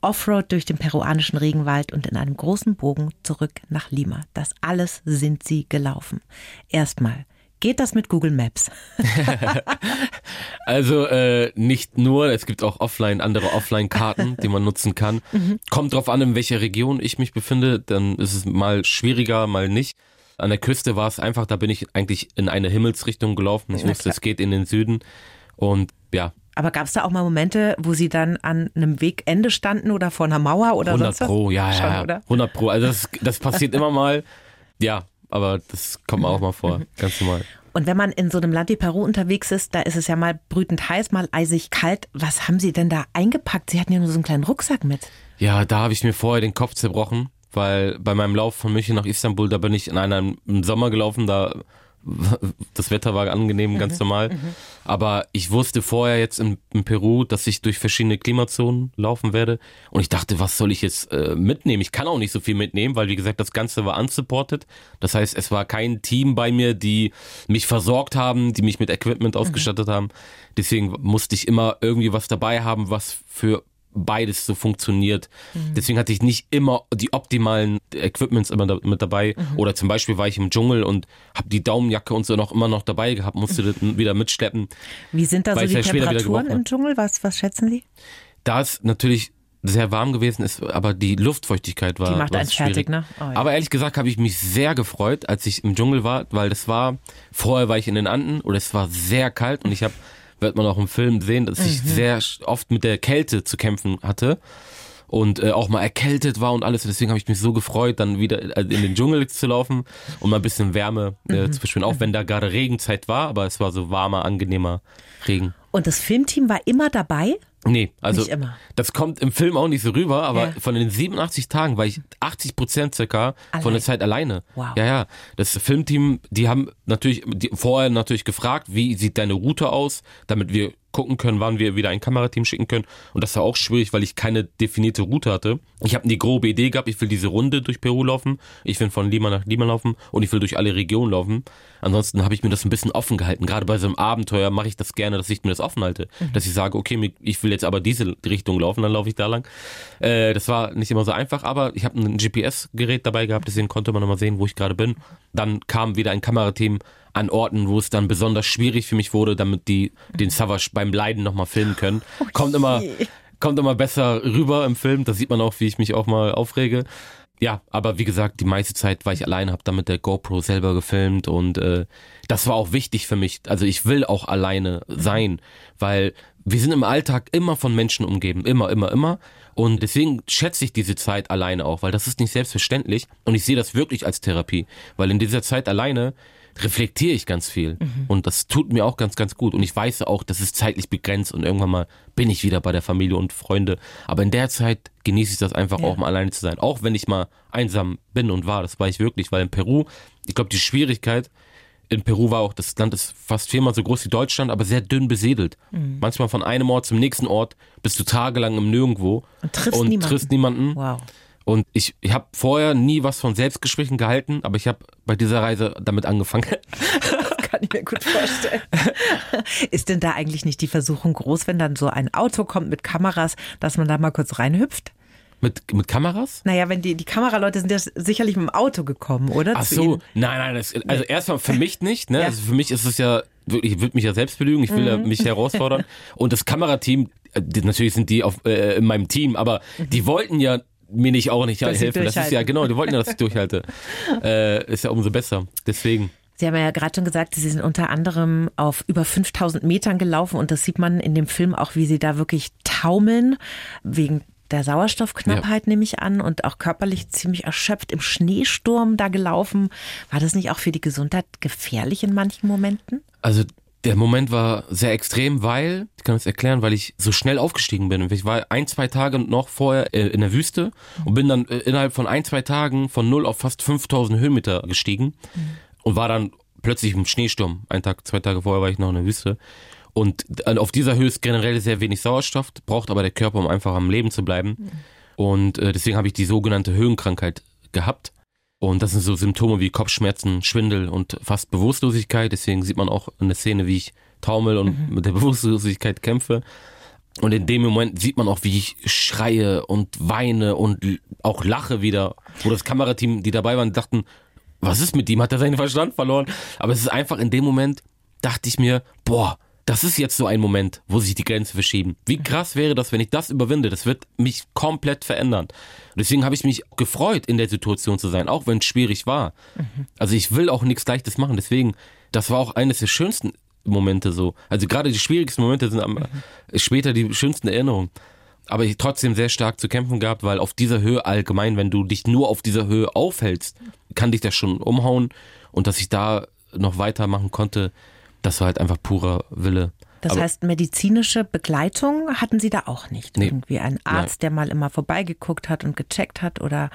Offroad durch den peruanischen Regenwald und in einem großen Bogen zurück nach Lima. Das alles sind sie gelaufen. Erstmal. Geht das mit Google Maps? Also äh, nicht nur, es gibt auch offline andere Offline-Karten, die man nutzen kann. Kommt drauf an, in welcher Region ich mich befinde, dann ist es mal schwieriger, mal nicht. An der Küste war es einfach, da bin ich eigentlich in eine Himmelsrichtung gelaufen. Ich wusste, es geht in den Süden. Und ja, Aber gab es da auch mal Momente, wo Sie dann an einem Wegende standen oder vor einer Mauer oder 100 sonst was? Pro, ja, Schon, ja, oder? 100 Pro. Also das, das passiert immer mal. Ja, aber das kommt auch mal vor, ganz normal. Und wenn man in so einem Land wie Peru unterwegs ist, da ist es ja mal brütend heiß, mal eisig kalt. Was haben Sie denn da eingepackt? Sie hatten ja nur so einen kleinen Rucksack mit. Ja, da habe ich mir vorher den Kopf zerbrochen, weil bei meinem Lauf von München nach Istanbul, da bin ich in einem Sommer gelaufen, da das Wetter war angenehm, ganz normal. Aber ich wusste vorher jetzt in, in Peru, dass ich durch verschiedene Klimazonen laufen werde. Und ich dachte, was soll ich jetzt äh, mitnehmen? Ich kann auch nicht so viel mitnehmen, weil wie gesagt, das Ganze war unsupported. Das heißt, es war kein Team bei mir, die mich versorgt haben, die mich mit Equipment ausgestattet haben. Deswegen musste ich immer irgendwie was dabei haben, was für beides so funktioniert. Deswegen hatte ich nicht immer die optimalen Equipments immer da, mit dabei. Oder zum Beispiel war ich im Dschungel und habe die Daumenjacke und so noch immer noch dabei gehabt, musste das wieder mitschleppen. Wie sind da so die wieder Temperaturen im Dschungel? Was, was schätzen Sie? Da es natürlich sehr warm gewesen ist, aber die Luftfeuchtigkeit war, Die macht einen fertig, ne? Oh ja. Aber ehrlich gesagt habe ich mich sehr gefreut, als ich im Dschungel war, weil das war, vorher war ich in den Anden und es war sehr kalt und ich habe, wird man auch im Film sehen, dass Mhm. ich sehr oft mit der Kälte zu kämpfen hatte und äh, auch mal erkältet war und alles. Und deswegen habe ich mich so gefreut, dann wieder äh, in den Dschungel zu laufen und mal ein bisschen Wärme äh, Mhm. zu verspüren. Auch wenn da gerade Regenzeit war, aber es war so warmer, angenehmer Regen. Und das Filmteam war immer dabei? Nee, also das kommt im Film auch nicht so rüber, aber Ja. von den 87 Tagen war ich 80 Prozent circa von Allein. der Zeit alleine. Wow. Ja, ja. Das Filmteam, die haben natürlich die, vorher natürlich gefragt, wie sieht deine Route aus, damit wir gucken können, wann wir wieder ein Kamerateam schicken können. Und das war auch schwierig, weil ich keine definierte Route hatte. Ich habe die grobe Idee gehabt, ich will diese Runde durch Peru laufen, ich will von Lima nach Lima laufen und ich will durch alle Regionen laufen. Ansonsten habe ich mir das ein bisschen offen gehalten. Gerade bei so einem Abenteuer mache ich das gerne, dass ich mir das offen halte. Mhm. Dass ich sage, okay, ich will jetzt aber diese Richtung laufen, dann laufe ich da lang. Äh, das war nicht immer so einfach, aber ich habe ein GPS-Gerät dabei gehabt, deswegen konnte man nochmal sehen, wo ich gerade bin. Dann kam wieder ein Kamerateam an Orten, wo es dann besonders schwierig für mich wurde, damit die den Savage beim Leiden nochmal filmen können. Okay. Kommt immer, kommt immer besser rüber im Film. Da sieht man auch, wie ich mich auch mal aufrege. Ja, aber wie gesagt, die meiste Zeit war ich alleine, habe dann mit der GoPro selber gefilmt und äh, das war auch wichtig für mich. Also ich will auch alleine sein, weil wir sind im Alltag immer von Menschen umgeben, immer, immer, immer. Und deswegen schätze ich diese Zeit alleine auch, weil das ist nicht selbstverständlich und ich sehe das wirklich als Therapie, weil in dieser Zeit alleine reflektiere ich ganz viel. Mhm. Und das tut mir auch ganz, ganz gut. Und ich weiß auch, das ist zeitlich begrenzt und irgendwann mal bin ich wieder bei der Familie und Freunde. Aber in der Zeit genieße ich das einfach ja. auch mal alleine zu sein. Auch wenn ich mal einsam bin und war. Das war ich wirklich, weil in Peru, ich glaube, die Schwierigkeit, in Peru war auch, das Land ist fast viermal so groß wie Deutschland, aber sehr dünn besiedelt. Mhm. Manchmal von einem Ort zum nächsten Ort bist du tagelang im Nirgendwo und triffst und niemanden. Triffst niemanden. Wow. Und ich, ich habe vorher nie was von Selbstgesprächen gehalten, aber ich habe bei dieser Reise damit angefangen. Das kann ich mir gut vorstellen. Ist denn da eigentlich nicht die Versuchung groß, wenn dann so ein Auto kommt mit Kameras, dass man da mal kurz reinhüpft? Mit, mit Kameras? Naja, wenn die, die Kameraleute sind ja sicherlich mit dem Auto gekommen, oder? Ach so, nein, nein, das, also erstmal für mich nicht, ne? Ja. Also für mich ist es ja wirklich, ich würde mich ja selbst belügen, ich will mhm. ja mich herausfordern. Und das Kamerateam, äh, natürlich sind die auf, äh, in meinem Team, aber die wollten ja mir nicht auch nicht dass helfen. Das ist ja genau, die wollten ja, dass ich durchhalte. Äh, ist ja umso besser. Deswegen. Sie haben ja gerade schon gesagt, Sie sind unter anderem auf über 5000 Metern gelaufen und das sieht man in dem Film auch, wie Sie da wirklich taumeln, wegen der Sauerstoffknappheit ja. nehme ich an und auch körperlich ziemlich erschöpft im Schneesturm da gelaufen. War das nicht auch für die Gesundheit gefährlich in manchen Momenten? Also der Moment war sehr extrem, weil, ich kann es erklären, weil ich so schnell aufgestiegen bin. Ich war ein, zwei Tage noch vorher äh, in der Wüste und bin dann äh, innerhalb von ein, zwei Tagen von null auf fast 5000 Höhenmeter gestiegen und war dann plötzlich im Schneesturm. Ein Tag, zwei Tage vorher war ich noch in der Wüste. Und äh, auf dieser Höhe ist generell sehr wenig Sauerstoff, braucht aber der Körper, um einfach am Leben zu bleiben. Mhm. Und deswegen habe ich die sogenannte Höhenkrankheit gehabt. Und das sind so Symptome wie Kopfschmerzen, Schwindel und fast Bewusstlosigkeit. Deswegen sieht man auch in der Szene, wie ich taumel und mhm. mit der Bewusstlosigkeit kämpfe. Und in dem Moment sieht man auch, wie ich schreie und weine und auch lache wieder, wo das Kamerateam, die dabei waren, dachten, was ist mit ihm? Hat er seinen Verstand verloren? Aber es ist einfach in dem Moment, dachte ich mir, boah, das ist jetzt so ein Moment, wo sich die Grenzen verschieben. Wie krass wäre das, wenn ich das überwinde? Das wird mich komplett verändern. Deswegen habe ich mich gefreut, in der Situation zu sein, auch wenn es schwierig war. Mhm. Also ich will auch nichts Leichtes machen. Deswegen, das war auch eines der schönsten Momente so. Also gerade die schwierigsten Momente sind am, mhm. später die schönsten Erinnerungen. Aber ich trotzdem sehr stark zu kämpfen gehabt, weil auf dieser Höhe allgemein, wenn du dich nur auf dieser Höhe aufhältst, kann dich das schon umhauen. Und dass ich da noch weitermachen konnte, das war halt einfach purer Wille. Das Aber heißt, medizinische Begleitung hatten Sie da auch nicht? Nee. Irgendwie ein Arzt, Nein. der mal immer vorbeigeguckt hat und gecheckt hat oder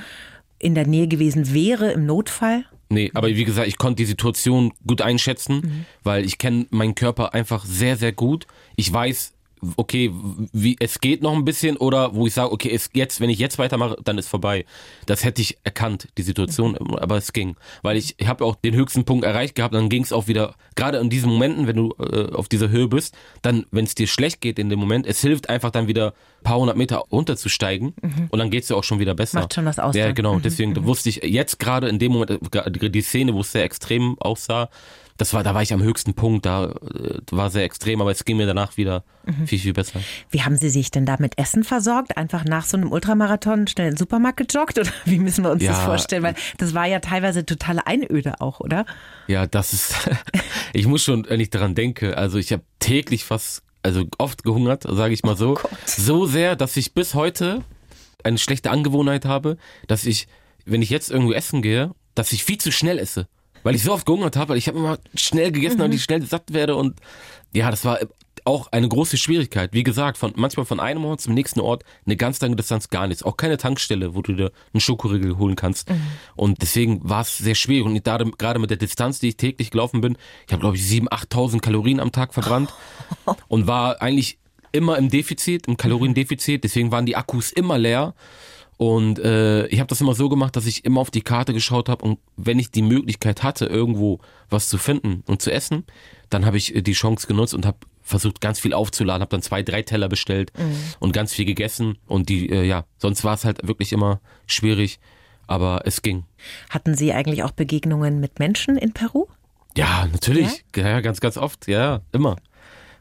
in der Nähe gewesen wäre im Notfall? Nee, aber wie gesagt, ich konnte die Situation gut einschätzen, mhm. weil ich kenne meinen Körper einfach sehr, sehr gut. Ich weiß, okay, wie es geht noch ein bisschen oder wo ich sage, okay, es jetzt, wenn ich jetzt weitermache, dann ist vorbei. Das hätte ich erkannt, die Situation, aber es ging, weil ich, ich habe auch den höchsten Punkt erreicht gehabt, dann ging es auch wieder, gerade in diesen Momenten, wenn du äh, auf dieser Höhe bist, dann, wenn es dir schlecht geht in dem Moment, es hilft einfach dann wieder ein paar hundert Meter runterzusteigen mhm. und dann geht es dir auch schon wieder besser. Macht schon was aus. Ja, genau, mhm. deswegen mhm. wusste ich jetzt gerade in dem Moment, äh, die Szene, wo es sehr extrem aussah, das war, da war ich am höchsten Punkt, da äh, war sehr extrem, aber es ging mir danach wieder mhm. viel, viel besser. Wie haben Sie sich denn da mit Essen versorgt? Einfach nach so einem Ultramarathon schnell in den Supermarkt gejoggt oder wie müssen wir uns ja, das vorstellen? Weil das war ja teilweise totale Einöde auch, oder? Ja, das ist, ich muss schon, wenn ich daran denke, also ich habe täglich fast, also oft gehungert, sage ich mal so. Oh so sehr, dass ich bis heute eine schlechte Angewohnheit habe, dass ich, wenn ich jetzt irgendwo essen gehe, dass ich viel zu schnell esse weil ich so oft gehungert habe, weil ich habe immer schnell gegessen, mhm. damit ich schnell satt werde und ja, das war auch eine große Schwierigkeit. Wie gesagt, von, manchmal von einem Ort zum nächsten Ort eine ganz lange Distanz gar nichts. Auch keine Tankstelle, wo du dir einen Schokoriegel holen kannst. Mhm. Und deswegen war es sehr schwierig. Und gerade mit der Distanz, die ich täglich gelaufen bin, ich habe, glaube ich, 7.000, 8.000 Kalorien am Tag verbrannt und war eigentlich immer im Defizit, im Kaloriendefizit. Deswegen waren die Akkus immer leer. Und äh, ich habe das immer so gemacht, dass ich immer auf die Karte geschaut habe und wenn ich die Möglichkeit hatte, irgendwo was zu finden und zu essen, dann habe ich äh, die Chance genutzt und habe versucht, ganz viel aufzuladen, habe dann zwei, drei Teller bestellt mhm. und ganz viel gegessen. Und die, äh, ja, sonst war es halt wirklich immer schwierig, aber es ging. Hatten Sie eigentlich auch Begegnungen mit Menschen in Peru? Ja, natürlich. Ja, ja ganz, ganz oft. Ja, immer.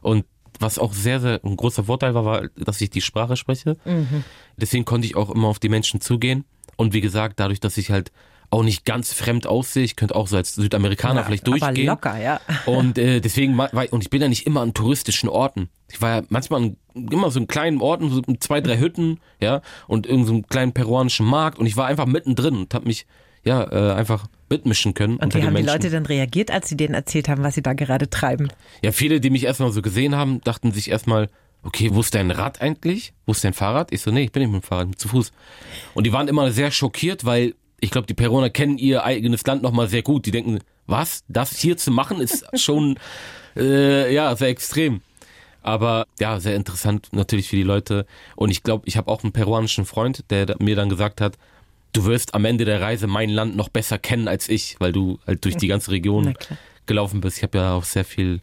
Und was auch sehr, sehr ein großer Vorteil war, war, dass ich die Sprache spreche. Mhm. Deswegen konnte ich auch immer auf die Menschen zugehen. Und wie gesagt, dadurch, dass ich halt auch nicht ganz fremd aussehe, ich könnte auch so als Südamerikaner ja, vielleicht durchgehen. Aber locker, ja. Und äh, deswegen war und ich bin ja nicht immer an touristischen Orten. Ich war ja manchmal an, immer so in kleinen Orten, so zwei, drei Hütten, ja, und irgendeinem so kleinen peruanischen Markt und ich war einfach mittendrin und habe mich ja äh, einfach mitmischen können. Und wie haben die Leute denn reagiert, als sie denen erzählt haben, was sie da gerade treiben? Ja, viele, die mich erstmal so gesehen haben, dachten sich erstmal, okay, wo ist dein Rad eigentlich? Wo ist dein Fahrrad? Ich so, nee, ich bin nicht mit dem Fahrrad, zu Fuß. Und die waren immer sehr schockiert, weil ich glaube, die Peruaner kennen ihr eigenes Land nochmal sehr gut. Die denken, was? Das hier zu machen ist schon, äh, ja, sehr extrem. Aber ja, sehr interessant natürlich für die Leute. Und ich glaube, ich habe auch einen peruanischen Freund, der mir dann gesagt hat, du wirst am Ende der Reise mein Land noch besser kennen als ich, weil du halt durch die ganze Region gelaufen bist. Ich habe ja auch sehr viel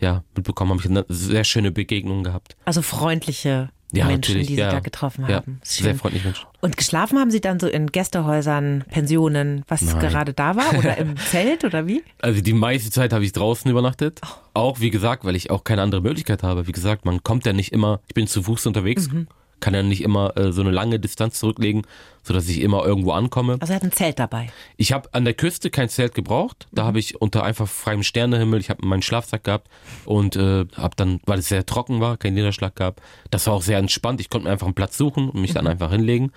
ja, mitbekommen, habe ich eine sehr schöne Begegnung gehabt. Also freundliche ja, Menschen, die Sie ja. da getroffen haben. Ja, sehr freundliche Menschen. Und geschlafen haben Sie dann so in Gästehäusern, Pensionen, was Nein. gerade da war oder im Zelt oder wie? Also die meiste Zeit habe ich draußen übernachtet. Oh. Auch wie gesagt, weil ich auch keine andere Möglichkeit habe. Wie gesagt, man kommt ja nicht immer, ich bin zu Fuß unterwegs. Mhm kann ja nicht immer äh, so eine lange Distanz zurücklegen, sodass ich immer irgendwo ankomme. Also er hat ein Zelt dabei. Ich habe an der Küste kein Zelt gebraucht. Da mhm. habe ich unter einfach freiem Sternehimmel, ich habe meinen Schlafsack gehabt und äh, habe dann, weil es sehr trocken war, keinen Niederschlag gab. Das war auch sehr entspannt. Ich konnte mir einfach einen Platz suchen und mich mhm. dann einfach hinlegen.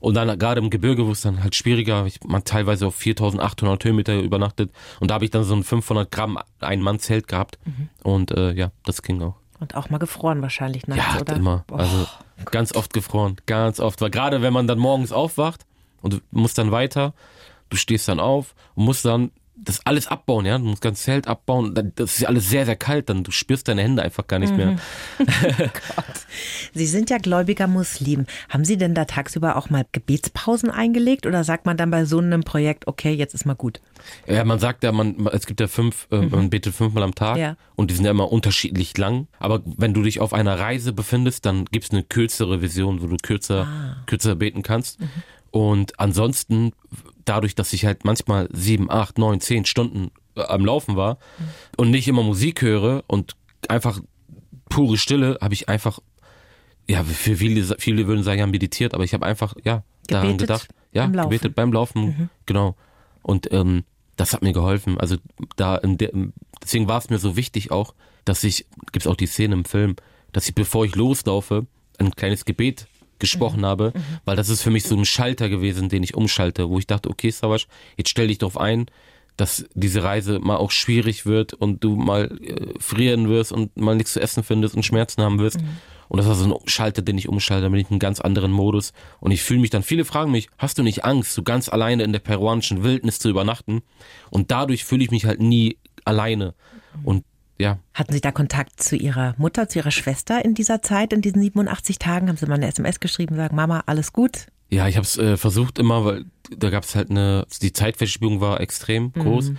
Und dann gerade im Gebirge, wo es dann halt schwieriger, ich man teilweise auf 4800 Höhenmeter übernachtet und da habe ich dann so ein 500 Gramm Ein-Mann-Zelt gehabt mhm. und äh, ja, das ging auch. Und auch mal gefroren wahrscheinlich nachts, ja, oder? immer. Oh. Also ganz oft gefroren, ganz oft. Weil gerade wenn man dann morgens aufwacht und du musst dann weiter, du stehst dann auf und musst dann das alles abbauen, ja. Du musst ganz Zelt abbauen. Das ist ja alles sehr, sehr kalt. Dann du spürst deine Hände einfach gar nicht mhm. mehr. Gott. Sie sind ja gläubiger Muslim. Haben Sie denn da tagsüber auch mal Gebetspausen eingelegt oder sagt man dann bei so einem Projekt, okay, jetzt ist mal gut? Ja, man sagt ja, man, es gibt ja fünf, äh, mhm. man betet fünfmal am Tag ja. und die sind ja immer unterschiedlich lang. Aber wenn du dich auf einer Reise befindest, dann gibt es eine kürzere Vision, wo du kürzer, ah. kürzer beten kannst. Mhm. Und ansonsten, dadurch, dass ich halt manchmal sieben, acht, neun, zehn Stunden äh, am Laufen war mhm. und nicht immer Musik höre und einfach pure Stille, habe ich einfach, ja, für viele, viele würden sagen, ja, meditiert, aber ich habe einfach, ja, gebetet daran gedacht, ja, beim gebetet beim Laufen, mhm. genau. Und ähm, das hat mir geholfen. Also da, deswegen war es mir so wichtig auch, dass ich, gibt es auch die Szene im Film, dass ich, bevor ich loslaufe, ein kleines Gebet gesprochen mhm. habe, mhm. weil das ist für mich so ein Schalter gewesen, den ich umschalte, wo ich dachte, okay, Savasch, jetzt stell dich darauf ein, dass diese Reise mal auch schwierig wird und du mal äh, frieren wirst und mal nichts zu essen findest und Schmerzen haben wirst. Mhm. Und das war so ein Schalter, den ich umschalte, dann bin ich in einem ganz anderen Modus. Und ich fühle mich dann, viele fragen mich, hast du nicht Angst, so ganz alleine in der peruanischen Wildnis zu übernachten? Und dadurch fühle ich mich halt nie alleine. Und ja. Hatten Sie da Kontakt zu Ihrer Mutter, zu Ihrer Schwester in dieser Zeit, in diesen 87 Tagen? Haben Sie mal eine SMS geschrieben, sagen, Mama, alles gut? Ja, ich habe es äh, versucht immer, weil da gab es halt eine, die Zeitverschiebung war extrem groß. Mhm.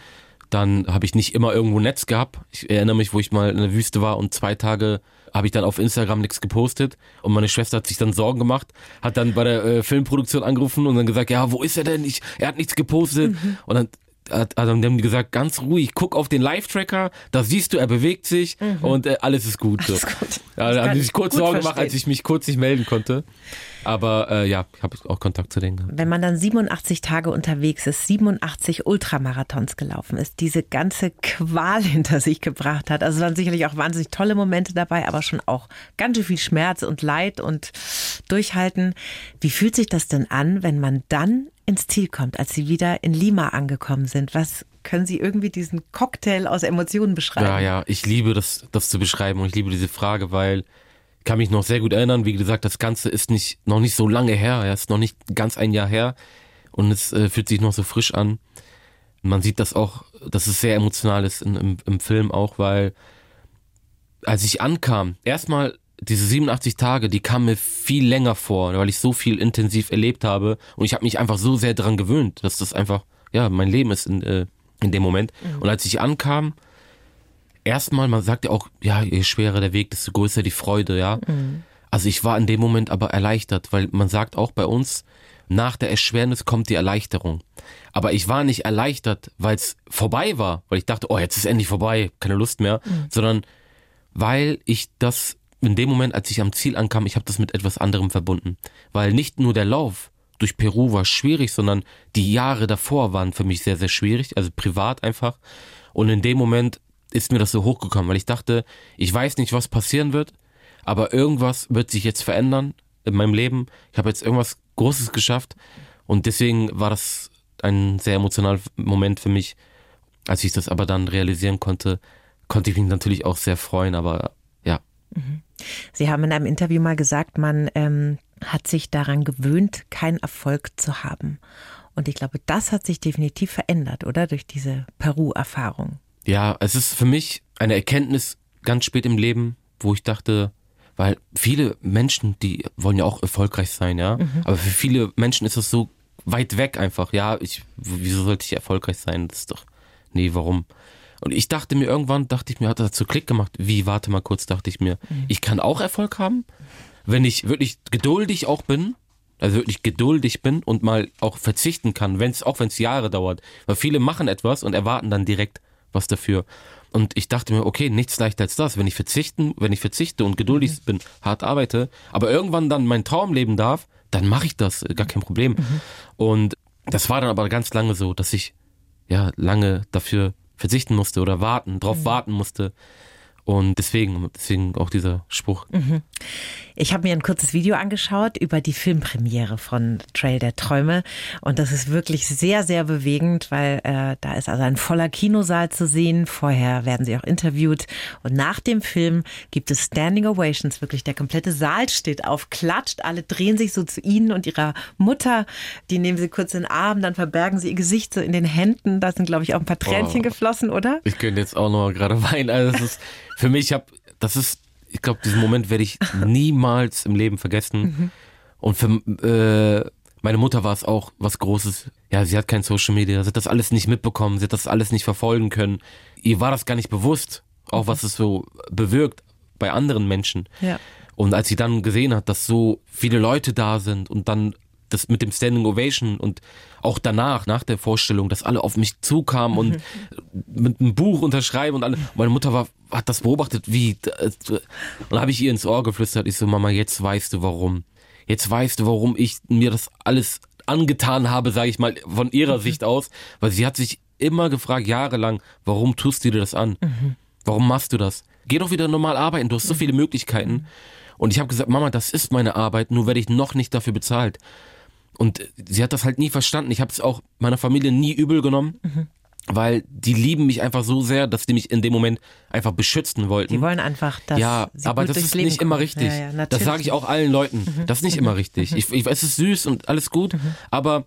Dann habe ich nicht immer irgendwo Netz gehabt. Ich erinnere mich, wo ich mal in der Wüste war und zwei Tage habe ich dann auf Instagram nichts gepostet und meine Schwester hat sich dann Sorgen gemacht, hat dann bei der äh, Filmproduktion angerufen und dann gesagt, ja, wo ist er denn? Ich, er hat nichts gepostet mhm. und dann hat, hat dann die gesagt, ganz ruhig, guck auf den Live-Tracker, da siehst du, er bewegt sich mhm. und äh, alles ist gut. So. Alles gut. Ja, da haben die sich kurz Sorgen gemacht, als ich mich kurz nicht melden konnte. Aber äh, ja, ich habe auch Kontakt zu denen gehabt. Wenn man dann 87 Tage unterwegs ist, 87 Ultramarathons gelaufen ist, diese ganze Qual hinter sich gebracht hat, also waren sicherlich auch wahnsinnig tolle Momente dabei, aber schon auch ganz schön viel Schmerz und Leid und Durchhalten. Wie fühlt sich das denn an, wenn man dann ins Ziel kommt, als sie wieder in Lima angekommen sind? Was Können Sie irgendwie diesen Cocktail aus Emotionen beschreiben? Ja, ja, ich liebe das, das zu beschreiben und ich liebe diese Frage, weil ich kann mich noch sehr gut erinnern. Wie gesagt, das Ganze ist nicht, noch nicht so lange her. Ja, ist noch nicht ganz ein Jahr her und es äh, fühlt sich noch so frisch an. Man sieht das auch, dass es sehr emotional ist in, im, im Film auch, weil als ich ankam, erstmal diese 87 Tage, die kamen mir viel länger vor, weil ich so viel intensiv erlebt habe und ich habe mich einfach so sehr daran gewöhnt, dass das einfach ja mein Leben ist in, äh, in dem Moment. Mhm. Und als ich ankam, erstmal, man sagt ja auch, ja, je schwerer der Weg, desto größer die Freude, ja. Mhm. Also ich war in dem Moment aber erleichtert, weil man sagt auch bei uns, nach der Erschwernis kommt die Erleichterung. Aber ich war nicht erleichtert, weil es vorbei war, weil ich dachte, oh, jetzt ist endlich vorbei, keine Lust mehr, mhm. sondern weil ich das in dem Moment, als ich am Ziel ankam, ich habe das mit etwas anderem verbunden. Weil nicht nur der Lauf durch Peru war schwierig, sondern die Jahre davor waren für mich sehr, sehr schwierig, also privat einfach. Und in dem Moment ist mir das so hochgekommen, weil ich dachte, ich weiß nicht, was passieren wird, aber irgendwas wird sich jetzt verändern in meinem Leben. Ich habe jetzt irgendwas Großes geschafft und deswegen war das ein sehr emotionaler Moment für mich. Als ich das aber dann realisieren konnte, konnte ich mich natürlich auch sehr freuen, aber. Sie haben in einem Interview mal gesagt, man ähm, hat sich daran gewöhnt, keinen Erfolg zu haben. Und ich glaube, das hat sich definitiv verändert, oder? Durch diese Peru-Erfahrung. Ja, es ist für mich eine Erkenntnis ganz spät im Leben, wo ich dachte, weil viele Menschen, die wollen ja auch erfolgreich sein, ja. Mhm. Aber für viele Menschen ist das so weit weg einfach. Ja, ich, wieso sollte ich erfolgreich sein? Das ist doch, nee, warum? Und ich dachte mir irgendwann, dachte ich mir, hat das so Klick gemacht. Wie, warte mal kurz, dachte ich mir, mhm. ich kann auch Erfolg haben, wenn ich wirklich geduldig auch bin, also wirklich geduldig bin und mal auch verzichten kann, wenn es auch wenn es Jahre dauert, weil viele machen etwas und erwarten dann direkt was dafür. Und ich dachte mir, okay, nichts leichter als das, wenn ich verzichten, wenn ich verzichte und geduldig mhm. bin, hart arbeite, aber irgendwann dann mein Traum leben darf, dann mache ich das, gar kein Problem. Mhm. Und das war dann aber ganz lange so, dass ich ja lange dafür verzichten musste oder warten, drauf mhm. warten musste. Und deswegen, deswegen auch dieser Spruch. Mhm. Ich habe mir ein kurzes Video angeschaut über die Filmpremiere von Trail der Träume und das ist wirklich sehr, sehr bewegend, weil äh, da ist also ein voller Kinosaal zu sehen. Vorher werden sie auch interviewt und nach dem Film gibt es Standing Ovations. Wirklich der komplette Saal steht auf, klatscht, alle drehen sich so zu ihnen und ihrer Mutter. Die nehmen sie kurz in den Arm, dann verbergen sie ihr Gesicht so in den Händen. Da sind, glaube ich, auch ein paar Tränchen oh, geflossen, oder? Ich könnte jetzt auch noch gerade weinen. Also das ist für mich, hab, das ist ich glaube, diesen Moment werde ich niemals im Leben vergessen. Mhm. Und für äh, meine Mutter war es auch was Großes. Ja, sie hat kein Social Media, sie hat das alles nicht mitbekommen, sie hat das alles nicht verfolgen können. Ihr war das gar nicht bewusst, auch was es so bewirkt bei anderen Menschen. Ja. Und als sie dann gesehen hat, dass so viele Leute da sind und dann das mit dem Standing Ovation und auch danach, nach der Vorstellung, dass alle auf mich zukamen und mit einem Buch unterschreiben und alle. Meine Mutter war, hat das beobachtet, wie. Und dann habe ich ihr ins Ohr geflüstert, ich so, Mama, jetzt weißt du warum. Jetzt weißt du, warum ich mir das alles angetan habe, sage ich mal, von ihrer mhm. Sicht aus. Weil sie hat sich immer gefragt, jahrelang, warum tust du dir das an? Mhm. Warum machst du das? Geh doch wieder normal arbeiten, du hast so viele Möglichkeiten. Und ich habe gesagt, Mama, das ist meine Arbeit, nur werde ich noch nicht dafür bezahlt. Und sie hat das halt nie verstanden. Ich habe es auch meiner Familie nie übel genommen. Mhm. Weil die lieben mich einfach so sehr, dass die mich in dem Moment einfach beschützen wollten. Die wollen einfach, dass Ja, aber das ist Leben nicht kommen. immer richtig. Ja, ja, das sage ich auch allen Leuten. Mhm. Das ist nicht mhm. immer richtig. Ich, ich, es ist süß und alles gut, mhm. aber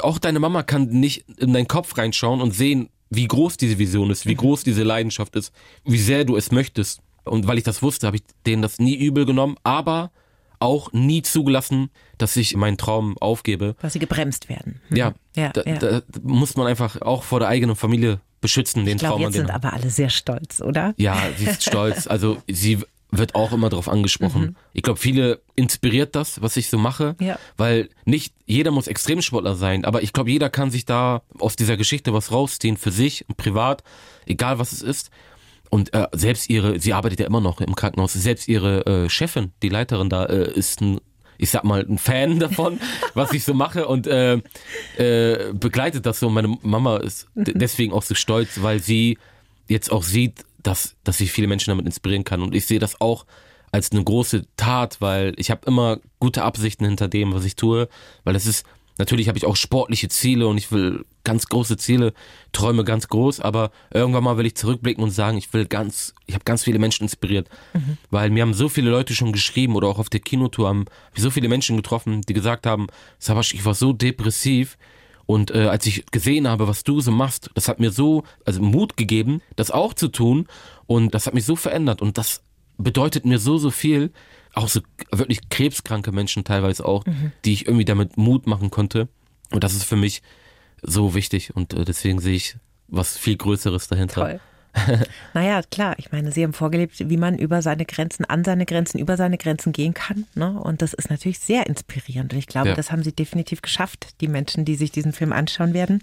auch deine Mama kann nicht in deinen Kopf reinschauen und sehen, wie groß diese Vision ist, wie mhm. groß diese Leidenschaft ist, wie sehr du es möchtest. Und weil ich das wusste, habe ich denen das nie übel genommen, aber auch nie zugelassen, dass ich meinen Traum aufgebe. Dass sie gebremst werden. Mhm. Ja, ja, da, ja. Da muss man einfach auch vor der eigenen Familie beschützen, den ich glaub, Traum. Jetzt sind aber alle sehr stolz, oder? Ja, sie ist stolz. Also sie wird auch immer darauf angesprochen. Mhm. Ich glaube, viele inspiriert das, was ich so mache, ja. weil nicht jeder muss Extremsportler sein, aber ich glaube, jeder kann sich da aus dieser Geschichte was rausziehen für sich und privat, egal was es ist. Und äh, selbst ihre, sie arbeitet ja immer noch im Krankenhaus, selbst ihre äh, Chefin, die Leiterin da, äh, ist ein, ich sag mal, ein Fan davon, was ich so mache und äh, äh, begleitet das so. Meine Mama ist deswegen auch so stolz, weil sie jetzt auch sieht, dass, dass ich viele Menschen damit inspirieren kann. Und ich sehe das auch als eine große Tat, weil ich habe immer gute Absichten hinter dem, was ich tue, weil es ist Natürlich habe ich auch sportliche Ziele und ich will ganz große Ziele, träume ganz groß, aber irgendwann mal will ich zurückblicken und sagen, ich will ganz, ich habe ganz viele Menschen inspiriert, mhm. weil mir haben so viele Leute schon geschrieben oder auch auf der Kinotour haben so viele Menschen getroffen, die gesagt haben, Savasch, ich war so depressiv und äh, als ich gesehen habe, was du so machst, das hat mir so also Mut gegeben, das auch zu tun und das hat mich so verändert und das bedeutet mir so so viel auch so wirklich krebskranke Menschen teilweise auch, mhm. die ich irgendwie damit Mut machen konnte. Und das ist für mich so wichtig und äh, deswegen sehe ich was viel Größeres dahinter. Toll. naja, klar, ich meine, Sie haben vorgelebt, wie man über seine Grenzen, an seine Grenzen, über seine Grenzen gehen kann. Ne? Und das ist natürlich sehr inspirierend. Und ich glaube, ja. das haben Sie definitiv geschafft, die Menschen, die sich diesen Film anschauen werden.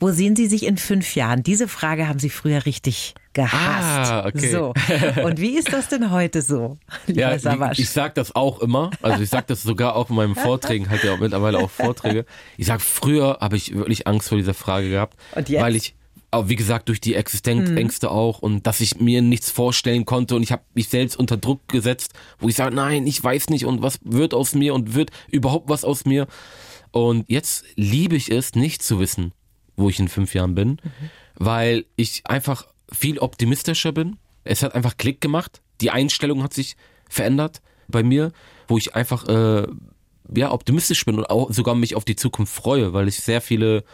Wo sehen Sie sich in fünf Jahren? Diese Frage haben Sie früher richtig gehasst. Ah, okay. So. Und wie ist das denn heute so, ja, Ich, ich sage das auch immer. Also ich sage das sogar auch in meinen Vorträgen, halt ja mittlerweile auch Vorträge. Ich sage, früher habe ich wirklich Angst vor dieser Frage gehabt, Und jetzt? weil ich aber wie gesagt, durch die Existenzängste mhm. auch und dass ich mir nichts vorstellen konnte und ich habe mich selbst unter Druck gesetzt, wo ich sage, nein, ich weiß nicht und was wird aus mir und wird überhaupt was aus mir. Und jetzt liebe ich es, nicht zu wissen, wo ich in fünf Jahren bin, mhm. weil ich einfach viel optimistischer bin. Es hat einfach Klick gemacht. Die Einstellung hat sich verändert bei mir, wo ich einfach äh, ja, optimistisch bin und auch sogar mich auf die Zukunft freue, weil ich sehr viele,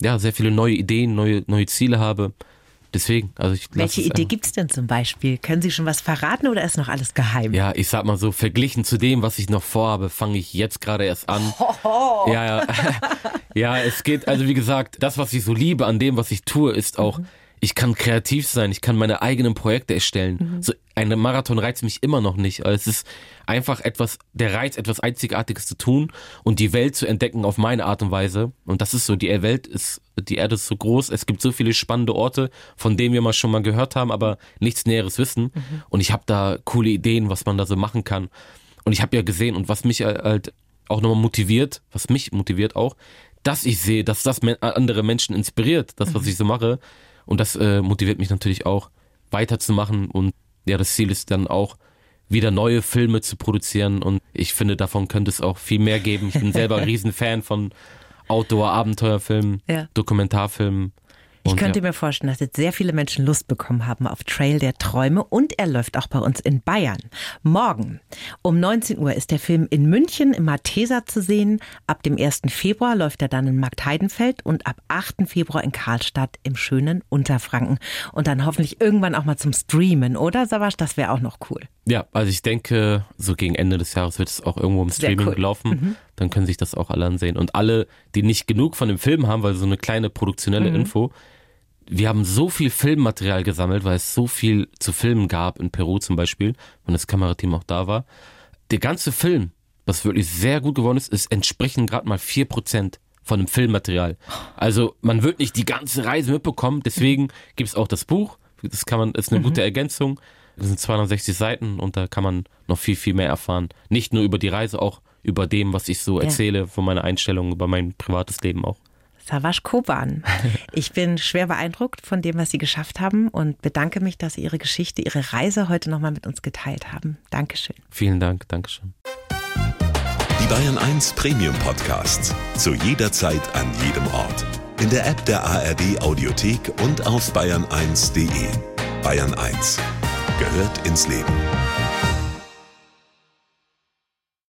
ja, sehr viele neue Ideen, neue, neue Ziele habe. Deswegen, also ich Welche Idee gibt es denn zum Beispiel? Können Sie schon was verraten oder ist noch alles geheim? Ja, ich sag mal so, verglichen zu dem, was ich noch vorhabe, fange ich jetzt gerade erst an. Hoho. Ja, ja. ja, es geht, also wie gesagt, das, was ich so liebe an dem, was ich tue, ist auch. Mhm ich kann kreativ sein, ich kann meine eigenen Projekte erstellen. Mhm. So eine Marathon reizt mich immer noch nicht. Also es ist einfach etwas, der Reiz, etwas Einzigartiges zu tun und die Welt zu entdecken auf meine Art und Weise. Und das ist so, die Welt ist, die Erde ist so groß, es gibt so viele spannende Orte, von denen wir mal schon mal gehört haben, aber nichts Näheres wissen. Mhm. Und ich habe da coole Ideen, was man da so machen kann. Und ich habe ja gesehen und was mich halt auch nochmal motiviert, was mich motiviert auch, dass ich sehe, dass das andere Menschen inspiriert, das, was mhm. ich so mache und das äh, motiviert mich natürlich auch weiterzumachen. Und ja, das Ziel ist dann auch, wieder neue Filme zu produzieren. Und ich finde, davon könnte es auch viel mehr geben. Ich bin selber ein Riesenfan von Outdoor-Abenteuerfilmen, ja. Dokumentarfilmen. Ich und könnte ja. mir vorstellen, dass jetzt sehr viele Menschen Lust bekommen haben auf Trail der Träume und er läuft auch bei uns in Bayern. Morgen um 19 Uhr ist der Film in München im Matheser zu sehen. Ab dem 1. Februar läuft er dann in Marktheidenfeld und ab 8. Februar in Karlstadt im schönen Unterfranken. Und dann hoffentlich irgendwann auch mal zum Streamen, oder Savasch? Das wäre auch noch cool. Ja, also ich denke, so gegen Ende des Jahres wird es auch irgendwo im Streaming cool. laufen. Mhm. Dann können sich das auch alle ansehen. Und alle, die nicht genug von dem Film haben, weil so eine kleine produktionelle mhm. Info, wir haben so viel Filmmaterial gesammelt, weil es so viel zu filmen gab, in Peru zum Beispiel, und das Kamerateam auch da war. Der ganze Film, was wirklich sehr gut geworden ist, ist entsprechend gerade mal vier Prozent von dem Filmmaterial. Also man wird nicht die ganze Reise mitbekommen, deswegen gibt es auch das Buch. Das kann man, ist eine mhm. gute Ergänzung. Das sind 260 Seiten und da kann man noch viel, viel mehr erfahren. Nicht nur über die Reise, auch über dem, was ich so erzähle, von meiner Einstellung, über mein privates Leben auch. Savasch Koban. Ich bin schwer beeindruckt von dem, was Sie geschafft haben und bedanke mich, dass Sie Ihre Geschichte, Ihre Reise heute nochmal mit uns geteilt haben. Dankeschön. Vielen Dank, Dankeschön. Die Bayern 1 Premium Podcasts. Zu jeder Zeit, an jedem Ort. In der App der ARD Audiothek und auf bayern1.de. Bayern 1 gehört ins Leben.